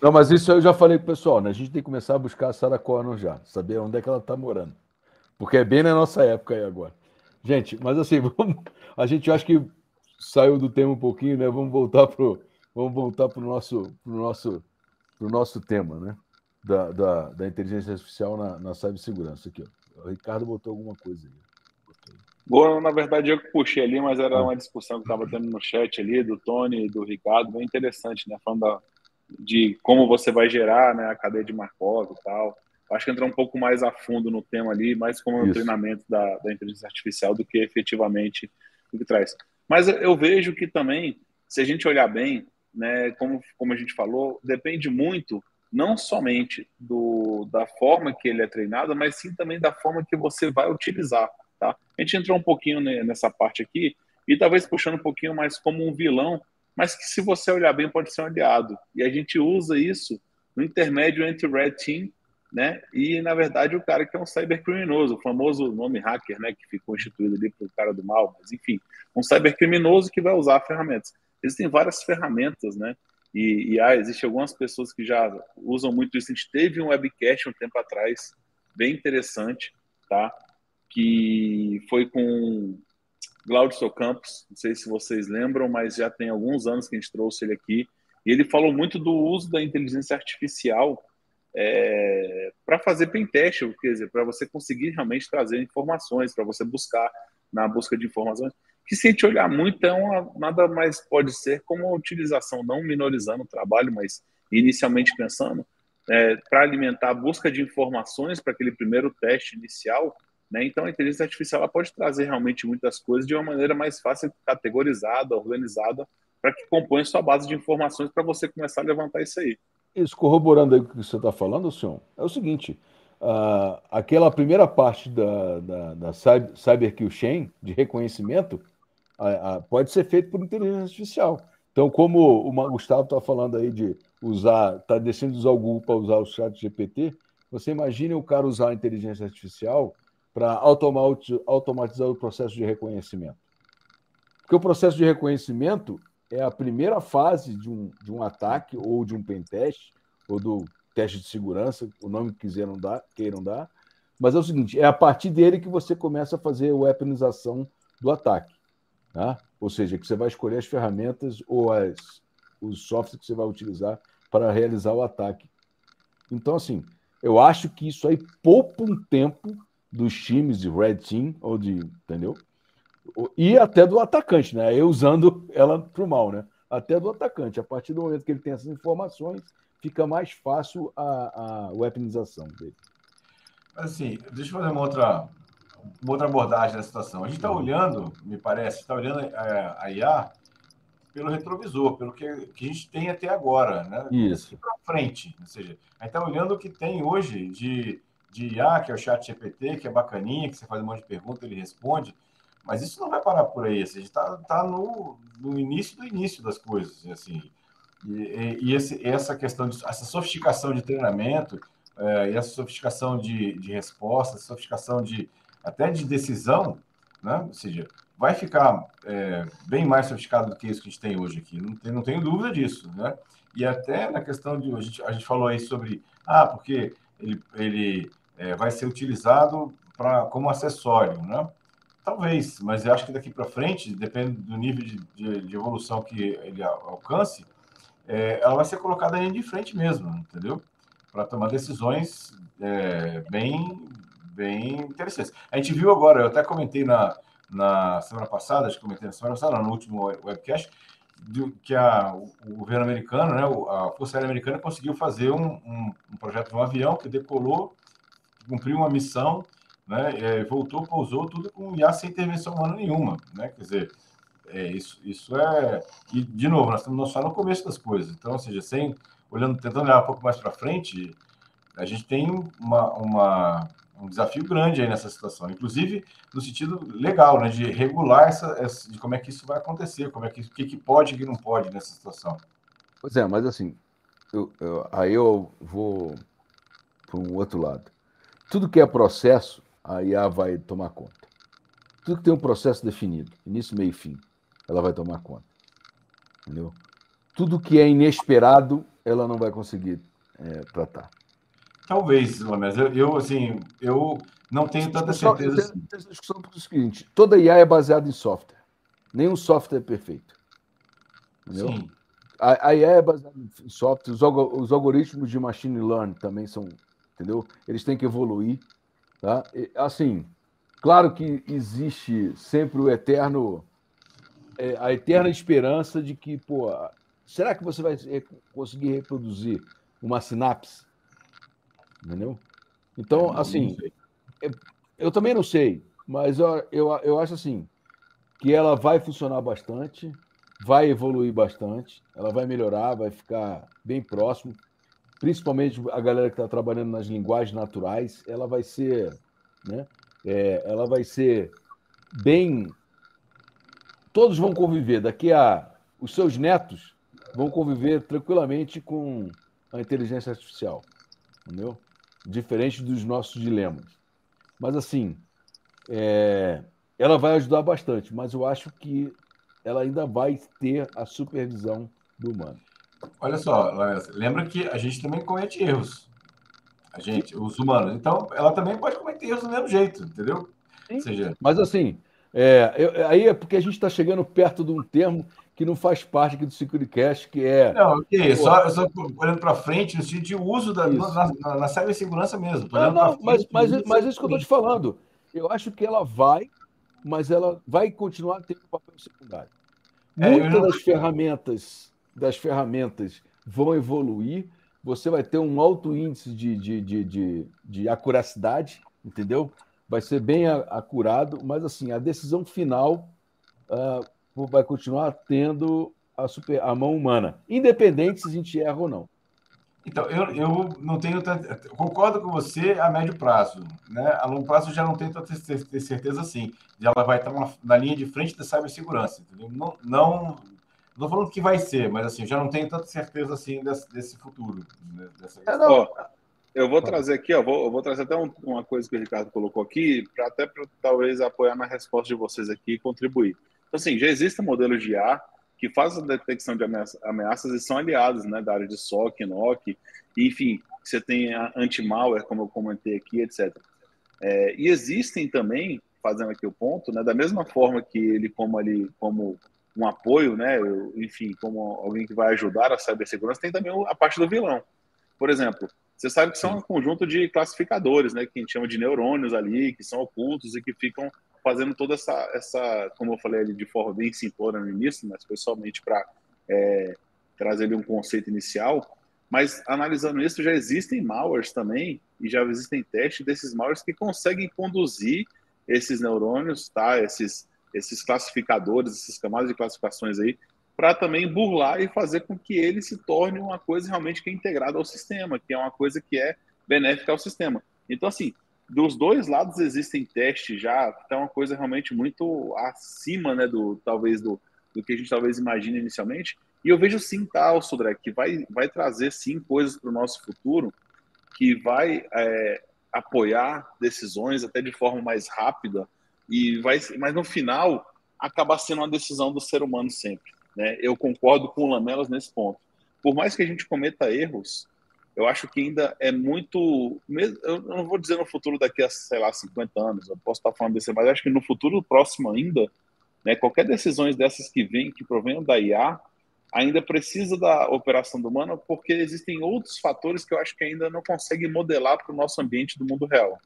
Não, mas isso eu já falei pro pessoal, né? A gente tem que começar a buscar a Sarah Connor já, saber onde é que ela está morando. Porque é bem na nossa época aí agora. Gente, mas assim, vamos, a gente acha que saiu do tema um pouquinho, né? Vamos voltar pro, vamos voltar para o nosso, pro nosso, pro nosso tema, né? Da, da, da inteligência artificial na, na cibersegurança. Aqui, ó. O Ricardo botou alguma coisa aí. Boa, na verdade eu que puxei ali, mas era uma discussão que estava tendo no chat ali do Tony e do Ricardo, bem interessante, né? Falando da, de como você vai gerar né, a cadeia de Markov e tal acho que entrar um pouco mais a fundo no tema ali, mais como um treinamento da, da, inteligência artificial do que efetivamente o que traz. Mas eu vejo que também, se a gente olhar bem, né, como, como a gente falou, depende muito não somente do, da forma que ele é treinado, mas sim também da forma que você vai utilizar. Tá? A gente entrou um pouquinho nessa parte aqui e talvez puxando um pouquinho mais como um vilão, mas que se você olhar bem pode ser um aliado. E a gente usa isso no intermédio entre Red Team né? E na verdade o cara que é um cybercriminoso, o famoso nome hacker, né, que ficou instituído ali para o cara do mal, mas enfim, um cybercriminoso que vai usar ferramentas. Existem várias ferramentas, né? E, e ah, existem algumas pessoas que já usam muito isso. A gente teve um webcast um tempo atrás, bem interessante, tá? Que foi com Glaucio Campos, não sei se vocês lembram, mas já tem alguns anos que a gente trouxe ele aqui. E ele falou muito do uso da inteligência artificial é, para fazer pentest, quer dizer, para você conseguir realmente trazer informações, para você buscar na busca de informações, que se a gente olhar muito, é uma, nada mais pode ser como uma utilização, não minorizando o trabalho, mas inicialmente pensando, é, para alimentar a busca de informações para aquele primeiro teste inicial, né? Então a inteligência artificial pode trazer realmente muitas coisas de uma maneira mais fácil, categorizada, organizada, para que compõe sua base de informações para você começar a levantar isso aí. Isso, corroborando o que você está falando, senhor, é o seguinte: uh, aquela primeira parte da, da, da Cyber Kill Chain, de reconhecimento, pode ser feito por inteligência artificial. Então, como o Gustavo está falando aí de usar, está deixando de usar o Google para usar o chat GPT, você imagine o cara usar a inteligência artificial para automatizar o processo de reconhecimento. Porque o processo de reconhecimento é a primeira fase de um, de um ataque ou de um pentest, ou do teste de segurança, o nome que quiseram dar, queiram dar. Mas é o seguinte, é a partir dele que você começa a fazer a weaponização do ataque. Tá? Ou seja, que você vai escolher as ferramentas ou as, os softwares que você vai utilizar para realizar o ataque. Então, assim, eu acho que isso aí poupa um tempo dos times de Red Team, ou de, entendeu? E até do atacante, né? Eu usando ela para o mal, né? Até do atacante. A partir do momento que ele tem essas informações, fica mais fácil a, a weaponização dele. Assim, deixa eu fazer uma outra, uma outra abordagem da situação. A gente está olhando, me parece, está olhando a, a IA pelo retrovisor, pelo que, que, a gente tem até agora, né? Isso. Para frente. Ou seja, a gente está olhando o que tem hoje de, de IA, que é o chat GPT, que é bacaninha, que você faz um monte de perguntas, ele responde. Mas isso não vai parar por aí. Assim, a gente está tá no, no início do início das coisas. Assim. E, e esse, essa questão, de, essa sofisticação de treinamento, é, e essa sofisticação de, de resposta, sofisticação de até de decisão, né? ou seja, vai ficar é, bem mais sofisticado do que isso que a gente tem hoje aqui, não, tem, não tenho dúvida disso. Né? E até na questão de. A gente, a gente falou aí sobre. Ah, porque ele, ele é, vai ser utilizado pra, como acessório, né? Talvez, mas eu acho que daqui para frente, depende do nível de, de, de, evolução que ele alcance, é, ela vai ser colocada aí de frente mesmo, entendeu? Para tomar decisões é, bem, bem interessantes. A gente viu agora, eu até comentei na, na semana passada, acho que comentei na semana passada, no último webcast, que a, o governo americano, né, a Força Aérea Americana conseguiu fazer um, um, um projeto de um avião que decolou, cumpriu uma missão, né, é, voltou, pousou, tudo com IA sem intervenção humana nenhuma. Né, quer dizer, é, isso, isso é. E, de novo, nós estamos só no começo das coisas. Então, ou seja, sem, olhando, tentando olhar um pouco mais para frente, a gente tem uma, uma, um desafio grande aí nessa situação, inclusive no sentido legal, né, de regular essa, essa de como é que isso vai acontecer, como é que, que, que pode e que não pode nessa situação. Pois é, mas assim, eu, eu, aí eu vou para um outro lado. Tudo que é processo, a IA vai tomar conta. Tudo que tem um processo definido, início, meio e fim, ela vai tomar conta. Entendeu? Tudo que é inesperado, ela não vai conseguir é, tratar. Talvez, mas eu, eu, assim, eu não tenho tanta certeza. Assim. discussão o seguinte: toda IA é baseada em software. Nenhum software é perfeito. Entendeu? Sim. A, a IA é baseada em software. Os, os algoritmos de machine learning também são, entendeu? Eles têm que evoluir. Tá? E, assim, claro que existe sempre o eterno, é, a eterna esperança de que, pô, será que você vai conseguir reproduzir uma sinapse? Entendeu? Então, assim, eu também não sei, mas eu, eu, eu acho assim que ela vai funcionar bastante, vai evoluir bastante, ela vai melhorar, vai ficar bem próximo, principalmente a galera que está trabalhando nas linguagens naturais, ela vai ser, né? É, ela vai ser bem. Todos vão conviver. Daqui a os seus netos vão conviver tranquilamente com a inteligência artificial, entendeu? diferente dos nossos dilemas. Mas, assim, é, ela vai ajudar bastante, mas eu acho que ela ainda vai ter a supervisão do humano. Olha só, lembra que a gente também comete erros. A gente, os humanos. Então, ela também pode cometer erros do mesmo jeito, entendeu? Sim. Seja... Mas, assim, é, eu, aí é porque a gente está chegando perto de um termo que não faz parte aqui do Security que é. Não, ok, só, só olhando para frente, no sentido de uso da, na, na, na cibersegurança mesmo. Não, não, mas, mas, mas isso que eu estou te falando. Eu acho que ela vai, mas ela vai continuar tendo um papel secundário. É, Muitas não... das ferramentas das ferramentas vão evoluir, você vai ter um alto índice de, de, de, de, de acuracidade, entendeu? Vai ser bem acurado, mas assim, a decisão final uh, vai continuar tendo a, super, a mão humana, independente se a gente erra ou não. Então, eu, eu não tenho. Concordo com você a médio prazo. Né? A longo prazo já não tenho tanta certeza assim. Ela vai estar uma, na linha de frente da cibersegurança. Entendeu? Não, não, Não estou falando que vai ser, mas assim, já não tenho tanta certeza assim desse, desse futuro. Né, dessa é, não, eu vou trazer aqui, ó, vou, eu vou trazer até um, uma coisa que o Ricardo colocou aqui, para até pra, talvez apoiar na resposta de vocês aqui e contribuir. Então, assim, já existem modelos de IA que fazem a detecção de ameaças e são aliados né, da área de SOC, NOC, enfim, você tem anti-malware, como eu comentei aqui, etc. É, e existem também, fazendo aqui o ponto, né, da mesma forma que ele como ali como um apoio, né, enfim, como alguém que vai ajudar a cibersegurança, tem também a parte do vilão. Por exemplo, você sabe que são um conjunto de classificadores, né, que a gente chama de neurônios ali, que são ocultos e que ficam fazendo toda essa, essa como eu falei ali de forma bem simplória no início, mas foi somente para é, trazer ali um conceito inicial. Mas analisando isso, já existem malwares também, e já existem testes desses malwares que conseguem conduzir esses neurônios, tá? Esses, esses classificadores, esses camadas de classificações aí, para também burlar e fazer com que ele se torne uma coisa realmente que é integrada ao sistema, que é uma coisa que é benéfica ao sistema. Então, assim, dos dois lados existem testes já, então é uma coisa realmente muito acima, né, do talvez do, do que a gente talvez imagine inicialmente. E eu vejo sim, tá, Sodré, que vai, vai trazer sim coisas para o nosso futuro, que vai é, apoiar decisões até de forma mais rápida e vai, mas no final acabar sendo uma decisão do ser humano sempre. Né? Eu concordo com o Lamelas nesse ponto. Por mais que a gente cometa erros, eu acho que ainda é muito. Eu não vou dizer no futuro daqui a, sei lá, 50 anos, eu posso estar falando desse, mas acho que no futuro próximo ainda, né, qualquer decisões dessas que vem, que provenham da IA, ainda precisa da operação do humano, porque existem outros fatores que eu acho que ainda não consegue modelar para o nosso ambiente do mundo real.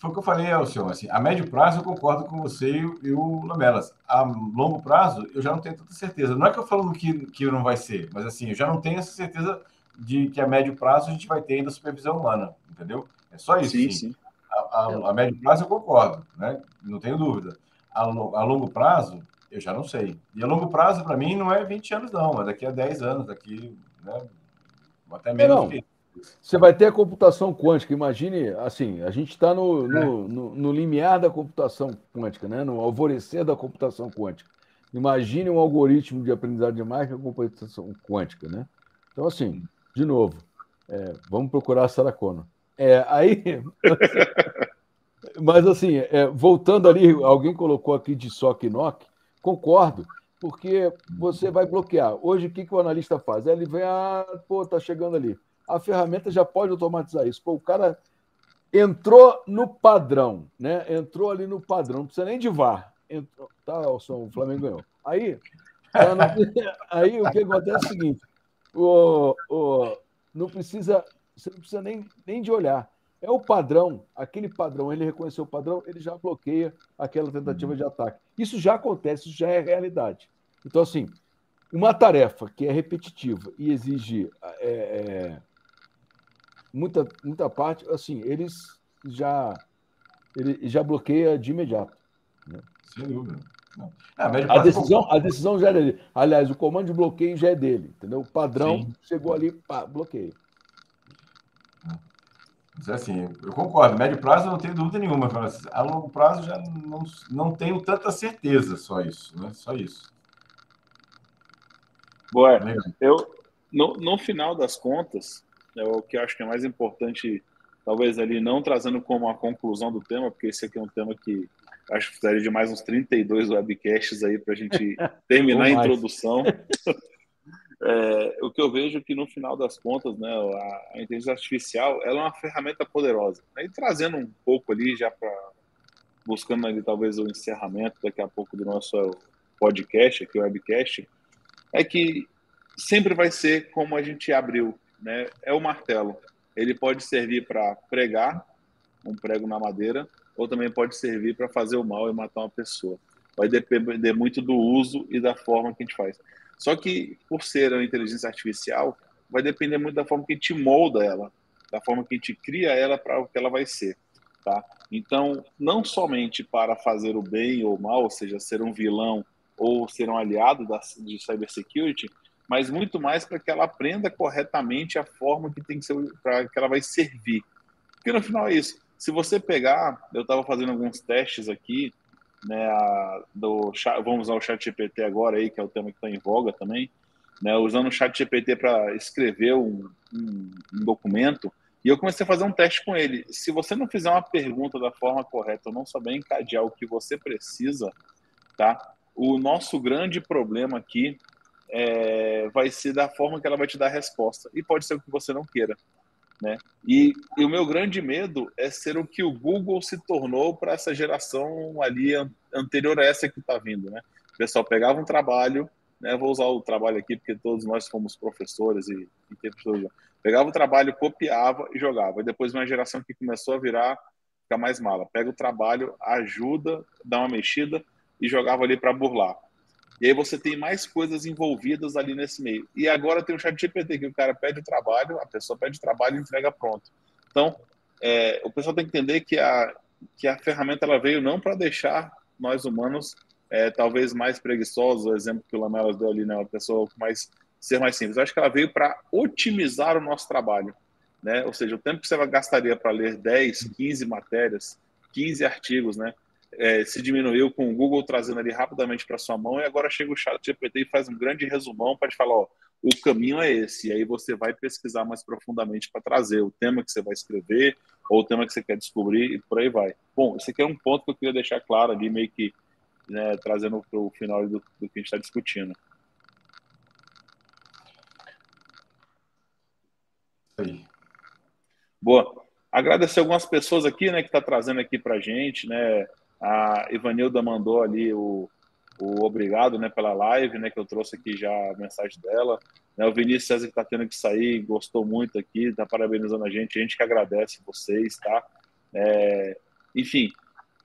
Foi o que eu falei, Elcio. Assim, a médio prazo eu concordo com você e o Lamelas. A longo prazo eu já não tenho tanta certeza. Não é que eu falo que, que não vai ser, mas assim, eu já não tenho essa certeza de que a médio prazo a gente vai ter ainda supervisão humana, entendeu? É só isso. Sim, sim. A, a, a, médio prazo eu concordo, né? Não tenho dúvida. A, a longo prazo, eu já não sei. E a longo prazo, para mim, não é 20 anos, não. É daqui a 10 anos, daqui, né? Até menos não, que você vai ter a computação quântica. Imagine, assim, a gente está no, no, no, no, limiar da computação quântica, né? no alvorecer da computação quântica. Imagine um algoritmo de aprendizagem de máquina com computação quântica. Né? Então, assim, de novo, é, vamos procurar a Sarah Connor. É, aí, mas assim, é, voltando ali, alguém colocou aqui de SOC e NOC, concordo, porque você vai bloquear. Hoje, o que, que o analista faz? Ele vem, ah, pô, tá chegando ali a ferramenta já pode automatizar isso. Pô, o cara entrou no padrão, né? Entrou ali no padrão, não precisa nem de VAR. Entrou, tá, o Flamengo ganhou. Aí, tá aí o que acontece é o seguinte: o, o, não precisa, você não precisa nem, nem de olhar. É o padrão, aquele padrão, ele reconheceu o padrão, ele já bloqueia aquela tentativa de ataque. Isso já acontece, isso já é realidade. Então, assim, uma tarefa que é repetitiva e exige é, é, muita, muita parte, assim, eles já ele já bloqueia de imediato. Né? Sem dúvida. É, a, decisão, a decisão já é dele. Aliás, o comando de bloqueio já é dele, entendeu? O padrão Sim. chegou ali, pá, bloqueio. Mas assim, eu concordo. Médio prazo eu não tenho dúvida nenhuma. A longo prazo já não, não tenho tanta certeza, só isso, né? Só isso. Boa. Eu, no, no final das contas, é o que eu acho que é mais importante, talvez ali não trazendo como a conclusão do tema, porque esse aqui é um tema que acho que precisaria de mais uns 32 webcasts aí para a gente terminar a introdução. É, o que eu vejo é que no final das contas, né, a, a inteligência artificial ela é uma ferramenta poderosa. Né? E trazendo um pouco ali já para buscando ali talvez o encerramento daqui a pouco do nosso podcast, aqui o webcast, é que sempre vai ser como a gente abriu né, é o martelo. Ele pode servir para pregar um prego na madeira, ou também pode servir para fazer o mal e matar uma pessoa. Vai depender muito do uso e da forma que a gente faz. Só que, por ser uma inteligência artificial, vai depender muito da forma que a gente molda ela, da forma que a gente cria ela para o que ela vai ser. Tá? Então, não somente para fazer o bem ou o mal, ou seja, ser um vilão ou ser um aliado da, de cybersecurity, mas muito mais para que ela aprenda corretamente a forma que tem que ser, para que ela vai servir. Porque no final é isso. Se você pegar, eu estava fazendo alguns testes aqui, né, do vamos usar o chat GPT agora aí, que é o tema que está em voga também, né, usando o chat GPT para escrever um, um, um, documento, e eu comecei a fazer um teste com ele. Se você não fizer uma pergunta da forma correta, ou não saber encadear o que você precisa, tá? O nosso grande problema aqui é, vai ser da forma que ela vai te dar a resposta. E pode ser o que você não queira. Né? E, e, o meu grande medo é ser o que o Google se tornou para essa geração ali anterior a essa que está vindo. Né? O pessoal pegava um trabalho, né? vou usar o trabalho aqui porque todos nós fomos professores e, e pegava o trabalho, copiava e jogava. E depois uma geração que começou a virar, ficar mais mala. Pega o trabalho, ajuda, dá uma mexida e jogava ali para burlar. E aí você tem mais coisas envolvidas ali nesse meio. E agora tem o chat GPT, que o cara pede trabalho, a pessoa pede trabalho e entrega pronto. Então, é, o pessoal tem que entender que a, que a ferramenta ela veio não para deixar nós humanos é, talvez mais preguiçosos, o exemplo que o Lamelas deu ali, né, uma pessoa mais ser mais simples. Eu acho que ela veio para otimizar o nosso trabalho, né? Ou seja, o tempo que você gastaria para ler 10, 15 matérias, 15 artigos, né? É, se diminuiu com o Google trazendo ali rapidamente para sua mão e agora chega o chat GPT e faz um grande resumão para te falar, ó, o caminho é esse, e aí você vai pesquisar mais profundamente para trazer o tema que você vai escrever ou o tema que você quer descobrir e por aí vai. Bom, esse aqui é um ponto que eu queria deixar claro ali, meio que né, trazendo para o final do, do que a gente está discutindo. Aí. Boa. Agradecer algumas pessoas aqui, né, que está trazendo aqui para gente, né, a Ivanilda mandou ali o, o obrigado né, pela live, né, que eu trouxe aqui já a mensagem dela. Né, o Vinícius César que está tendo que sair, gostou muito aqui, está parabenizando a gente, a gente que agradece vocês, tá? É, enfim,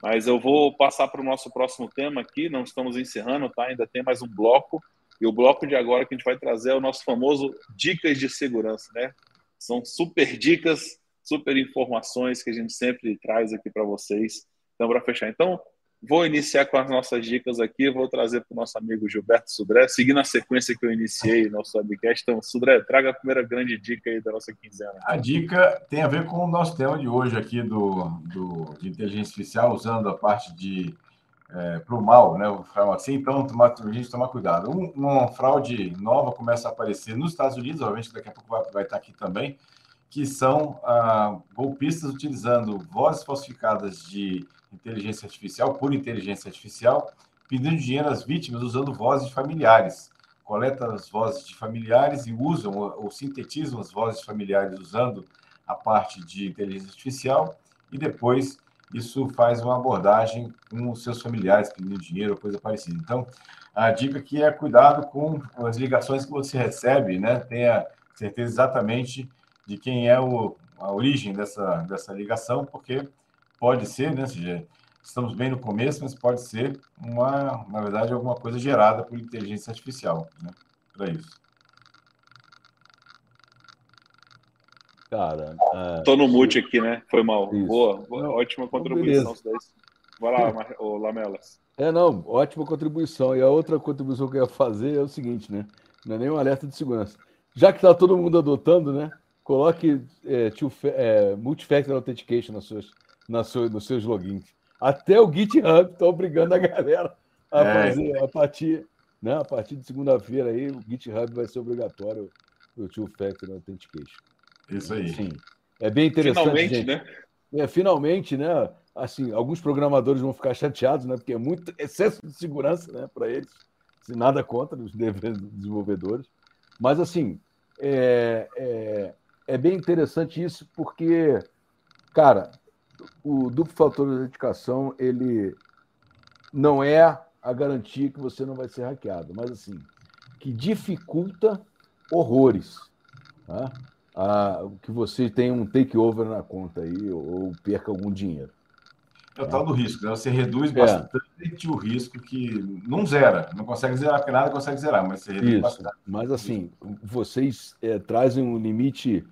mas eu vou passar para o nosso próximo tema aqui, não estamos encerrando, tá? Ainda tem mais um bloco, e o bloco de agora que a gente vai trazer é o nosso famoso Dicas de Segurança, né? São super dicas, super informações que a gente sempre traz aqui para vocês então, para fechar. Então, vou iniciar com as nossas dicas aqui. Vou trazer para o nosso amigo Gilberto Sudré, seguindo a sequência que eu iniciei no nosso webcast. Então, Sudré, traga a primeira grande dica aí da nossa quinzena. A dica tem a ver com o nosso tema de hoje aqui do, do, de inteligência artificial, usando a parte de é, para o mal, né? Assim, então, tomar, a gente tomar cuidado. Um, uma fraude nova começa a aparecer nos Estados Unidos, obviamente daqui a pouco vai, vai estar aqui também, que são ah, golpistas utilizando vozes falsificadas de inteligência artificial, por inteligência artificial, pedindo dinheiro às vítimas usando vozes de familiares. Coletam as vozes de familiares e usam ou sintetizam as vozes familiares usando a parte de inteligência artificial e depois isso faz uma abordagem com os seus familiares pedindo dinheiro ou coisa parecida. Então, a dica aqui é cuidado com as ligações que você recebe, né? Tenha certeza exatamente de quem é o, a origem dessa, dessa ligação, porque pode ser, né? Estamos bem no começo, mas pode ser uma, na verdade, alguma coisa gerada por inteligência artificial, né? Para isso. Cara, é... tô no mute aqui, né? Foi mal. Boa, boa, ótima contribuição. Vai lá, o Lamelas. É, não, ótima contribuição. E a outra contribuição que eu ia fazer é o seguinte, né? Não é nem um alerta de segurança. Já que está todo mundo adotando, né? Coloque é, é, multifactor authentication nas suas na sua, nos seus logins. Até o GitHub está obrigando a galera a é. fazer a partir, né, a partir de segunda-feira aí, o GitHub vai ser obrigatório o Two Factor Authentication. Isso aí. Sim. É bem interessante. Finalmente, gente. né? É, finalmente, né? Assim, alguns programadores vão ficar chateados, né? Porque é muito excesso de segurança, né? Para eles. Assim, nada contra os desenvolvedores. Mas, assim, é, é, é bem interessante isso, porque, cara, o duplo fator de autenticação ele não é a garantia que você não vai ser hackeado, mas assim, que dificulta horrores. Tá? Ah, que você tenha um takeover na conta aí ou, perca algum dinheiro. É o tal do risco, né? Você reduz é. bastante o risco que não zera, não consegue zerar, porque nada consegue zerar, mas você reduz Isso. bastante. Mas assim, vocês é, trazem um limite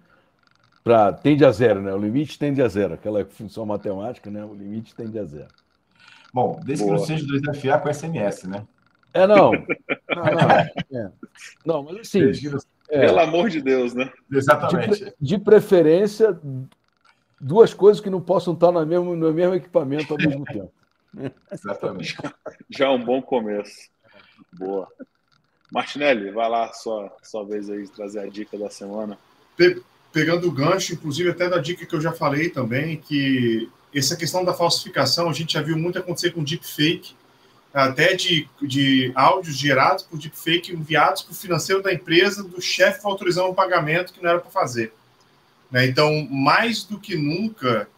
para tende a zero, né? O limite tende a zero, aquela função matemática, né? O limite tende a zero. Bom, desde Boa. que não seja 2FA com SMS, né? É, não. Não, não, é. não mas assim. É, Pelo amor de Deus, né? Exatamente. De, de, preferência, duas coisas que não possam estar no mesmo, no mesmo equipamento ao mesmo tempo. Exatamente. Já, é um bom começo. Boa. Martinelli, vai lá, sua, sua vez aí de trazer a dica da semana. Pegando o gancho, inclusive até da dica que eu já falei também, que essa questão da falsificação a gente já viu muito acontecer com deepfake, até de, de áudios gerados por deepfake enviados para o financeiro da empresa, do chefe autorizando um pagamento que não era para fazer. Né? Então, mais do que nunca,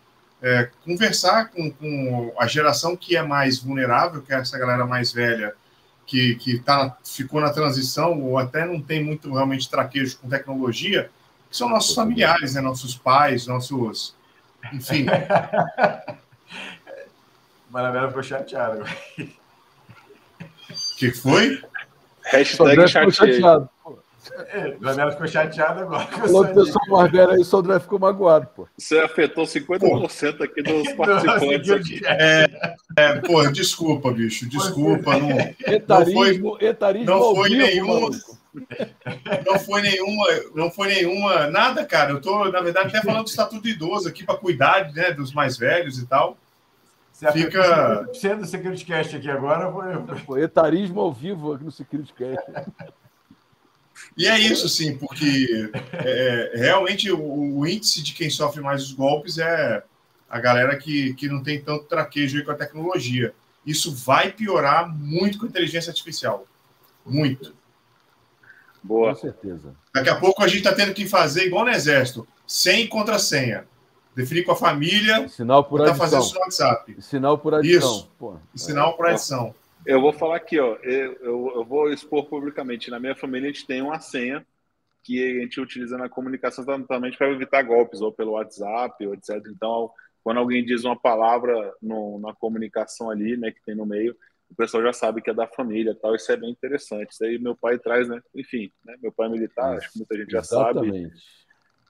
é, conversar com, com, a geração que é mais vulnerável, que é essa galera mais velha, que, que tá, ficou na transição, ou até não tem muito realmente traquejo com tecnologia, que são nossos familiares, né? nossos pais, nossos. Enfim. Maravilha ficou chateado. O que foi? Hashtag chateado. É, Daniela ficou chateado agora. Falou que o pessoal mais velho aí, o Sodré ficou magoado, pô. Você afetou 50% aqui dos participantes aqui. É, é, pô, desculpa, bicho, desculpa. Não, etarismo, não foi, etarismo não foi nenhuma. Não foi nenhuma, não foi nenhuma, nada, cara. Eu tô, na verdade, até falando do estatuto do idoso aqui para cuidar né, dos mais velhos e tal. Você Fica. Sendo do Security Cast aqui agora foi. Foi etarismo ao vivo aqui no Security Cast. E é isso, sim, porque é, realmente o, o, índice de quem sofre mais os golpes é a galera que, que não tem tanto traquejo com a tecnologia. Isso vai piorar muito com a inteligência artificial. Muito. Boa. Com certeza. Daqui a pouco a gente está tendo que fazer igual no Exército, sem contrassenha. Definir com a família. Sinal por adição. fazer isso no WhatsApp. Sinal por adição. Isso. Pô, Sinal por adição. Eu vou falar aqui, ó. Eu, eu, eu, vou expor publicamente. Na minha família, a gente tem uma senha que a gente utiliza na comunicação exatamente para evitar golpes, ou pelo WhatsApp, ou etc. Então, quando alguém diz uma palavra no, na comunicação ali, né, que tem no meio, o pessoal já sabe que é da família tal. Isso é bem interessante. Isso aí meu pai traz, né? Enfim, né? meu pai é militar, acho que muita gente já Exatamente. sabe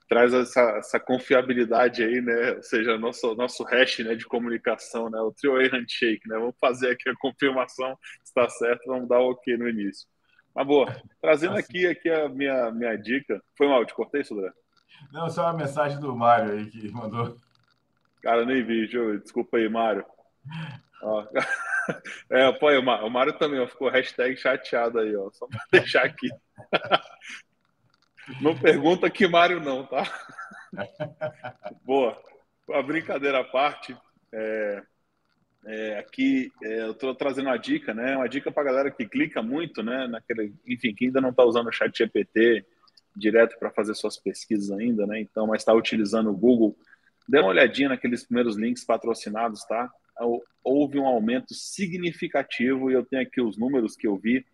traz essa, essa confiabilidade aí, né? Ou seja, nosso, nosso hash né, de comunicação, né? O three-way handshake, né? Vamos fazer aqui a confirmação se está certo, vamos dar o ok no início. Mas boa, trazendo aqui, aqui a minha, minha dica. Foi mal, te cortei, Sudré? Não, só uma mensagem do Mário aí que mandou. Cara, nem vi, desculpa aí, Mário. Ó, é, pô, o Mário também ó, ficou hashtag chateado aí, ó. Só para deixar aqui. Não pergunta que Mário não, tá? Boa. A brincadeira à parte, é, é, aqui é, eu estou trazendo uma dica, né? Uma dica para galera que clica muito, né? Naquele, enfim, que ainda não está usando o Chat GPT direto para fazer suas pesquisas ainda, né? Então, mas está utilizando o Google. Dê uma olhadinha naqueles primeiros links patrocinados, tá? Houve um aumento significativo e eu tenho aqui os números que eu vi,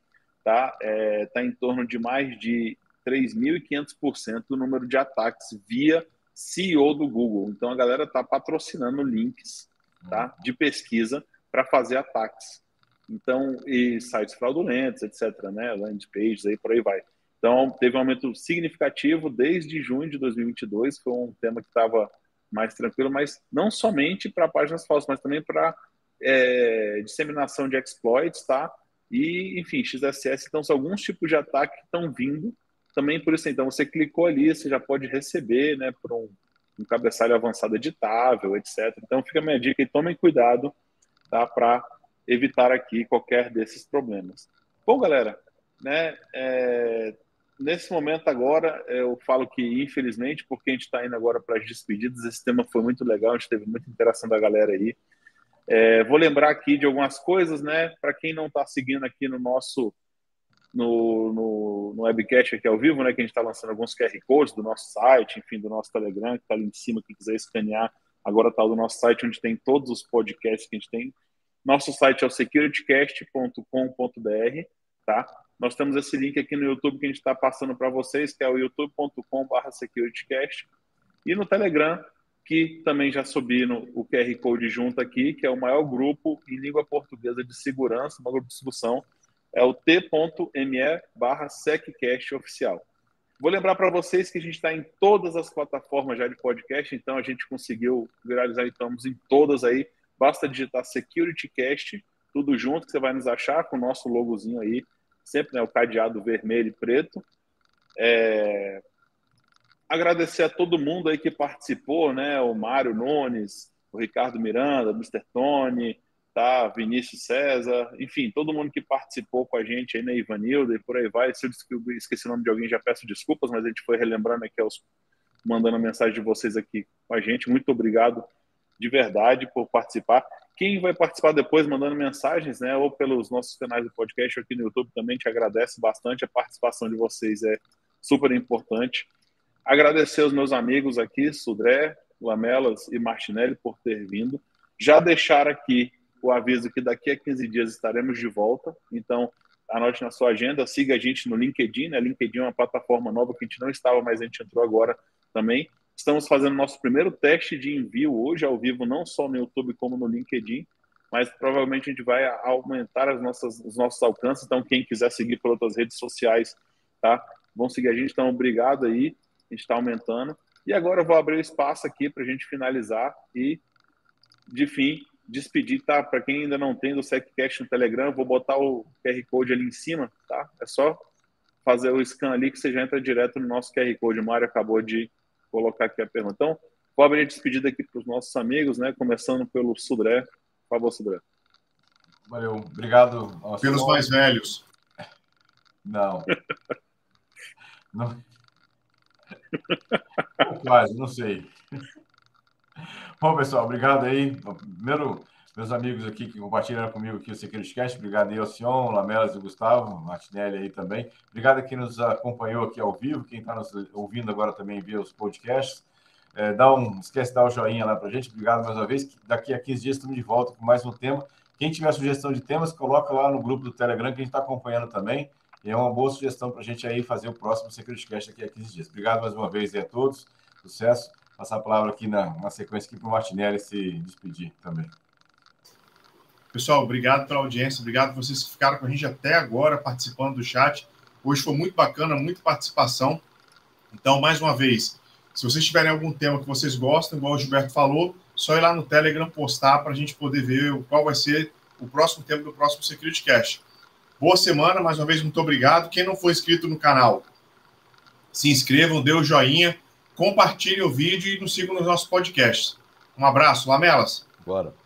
tá? É, tá em torno de mais de 3.500% do número de ataques via CEO do Google. Então a galera está patrocinando links tá, de pesquisa para fazer ataques. Então, e sites fraudulentos, etc., né? Landing pages, aí por aí vai. Então, teve um aumento significativo desde junho de 2022, foi um tema que estava mais tranquilo, mas não somente para páginas falsas, mas também para é, disseminação de exploits, tá? E, enfim, XSS. Então, são alguns tipos de ataque que estão vindo também por isso, então, você clicou ali, você já pode receber, né, por um, um cabeçalho avançado editável, etc. Então, fica a minha dica e tomem cuidado, tá, para evitar aqui qualquer desses problemas. Bom, galera, né, é, nesse momento agora, eu falo que, infelizmente, porque a gente está indo agora para as despedidas, esse tema foi muito legal, a gente teve muita interação da galera aí. É, vou lembrar aqui de algumas coisas, né, para quem não está seguindo aqui no nosso no, no, no webcast aqui ao vivo, né, que a gente está lançando alguns QR Codes do nosso site, enfim, do nosso Telegram, que está ali em cima, quem quiser escanear, agora está do nosso site, onde tem todos os podcasts que a gente tem. Nosso site é o securitycast.com.br, tá? Nós temos esse link aqui no YouTube que a gente está passando para vocês, que é o youtube.com.br securitycast. E no Telegram, que também já subi no, o QR Code junto aqui, que é o maior grupo em língua portuguesa de segurança, uma grupo de discussão, é o t.me barra oficial. Vou lembrar para vocês que a gente está em todas as plataformas já de podcast, então a gente conseguiu viralizar, estamos em todas aí. Basta digitar SecurityCast, tudo junto, que você vai nos achar com o nosso logozinho aí, sempre né, o cadeado vermelho e preto. É... Agradecer a todo mundo aí que participou, né? O Mário Nunes, o Ricardo Miranda, o Mr. Tony, tá? Vinícius César, enfim, todo mundo que participou com a gente aí, né, Ivanildo e por aí vai. Se eu esqueci o nome de alguém, já peço desculpas, mas a gente foi relembrando aqui, aos, mandando a mensagem de vocês aqui com a gente. Muito obrigado de verdade por participar. Quem vai participar depois mandando mensagens, né, ou pelos nossos canais do podcast aqui no YouTube também te agradece bastante. A participação de vocês é super importante. Agradecer aos meus amigos aqui, Sudré, Lamelas e Martinelli, por ter vindo. Já deixar aqui o aviso que daqui a 15 dias estaremos de volta. Então, anote na sua agenda, siga a gente no LinkedIn, né? LinkedIn é uma plataforma nova que a gente não estava, mas a gente entrou agora também. Estamos fazendo nosso primeiro teste de envio hoje ao vivo, não só no YouTube como no LinkedIn, mas provavelmente a gente vai aumentar as nossas, os nossos alcances. Então, quem quiser seguir por outras redes sociais, tá? Vão seguir a gente. Então, obrigado aí. A gente está aumentando. E agora eu vou abrir o espaço aqui para a gente finalizar e, de fim, despedir, tá? Para quem ainda não tem do SecCast no Telegram, vou botar o QR Code ali em cima, tá? É só fazer o scan ali que você já entra direto no nosso QR Code. O Mário acabou de colocar aqui a pergunta. Então, vou abrir a despedida aqui para os nossos amigos, né? Começando pelo Sudré. Por favor, Sudré. Valeu, obrigado. Pelos mais velhos. Não. não. Quase, não sei. Bom, pessoal, obrigado aí. Primeiro, meus amigos aqui que compartilharam comigo aqui o Secretcast, obrigado aí ao Sion, Lamelas e Gustavo, Martinelli aí também. Obrigado a quem nos acompanhou aqui ao vivo, quem está nos ouvindo agora também via os podcasts. É, dá um, esquece de dar o um joinha lá para a gente. Obrigado mais uma vez. Daqui a 15 dias estamos de volta com mais um tema. Quem tiver sugestão de temas, coloca lá no grupo do Telegram que a gente está acompanhando também. E é uma boa sugestão para a gente aí fazer o próximo Secretcast daqui a 15 dias. Obrigado mais uma vez a todos. Sucesso passar a palavra aqui na, na sequência aqui para o Martinelli se despedir também. Pessoal, obrigado pela audiência, obrigado vocês que ficaram com a gente até agora participando do chat. Hoje foi muito bacana, muita participação. Então, mais uma vez, se vocês tiverem algum tema que vocês gostam, igual o Gilberto falou, só ir lá no Telegram postar para a gente poder ver qual vai ser o próximo tema do próximo Security Cash. Boa semana, mais uma vez, muito obrigado. Quem não for inscrito no canal, se inscrevam, dê o joinha, compartilhe o vídeo e nos sigam nos nossos podcasts. Um abraço, Lamelas. Bora.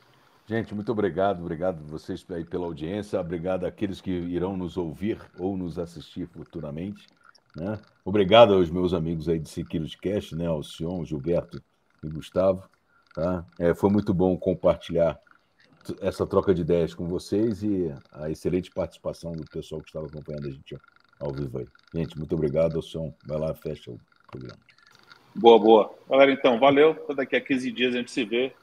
Gente, muito obrigado, obrigado vocês aí pela audiência, obrigado àqueles que irão nos ouvir ou nos assistir futuramente. Né? Obrigado aos meus amigos aí de Security Cast, né? ao Sion, Gilberto e Gustavo. Tá? É, foi muito bom compartilhar essa troca de ideias com vocês e a excelente participação do pessoal que estava acompanhando a gente ao vivo aí. Gente, muito obrigado, Sion. Vai lá, fecha o programa. Boa, boa. Galera, então, valeu. Daqui a 15 dias a gente se vê.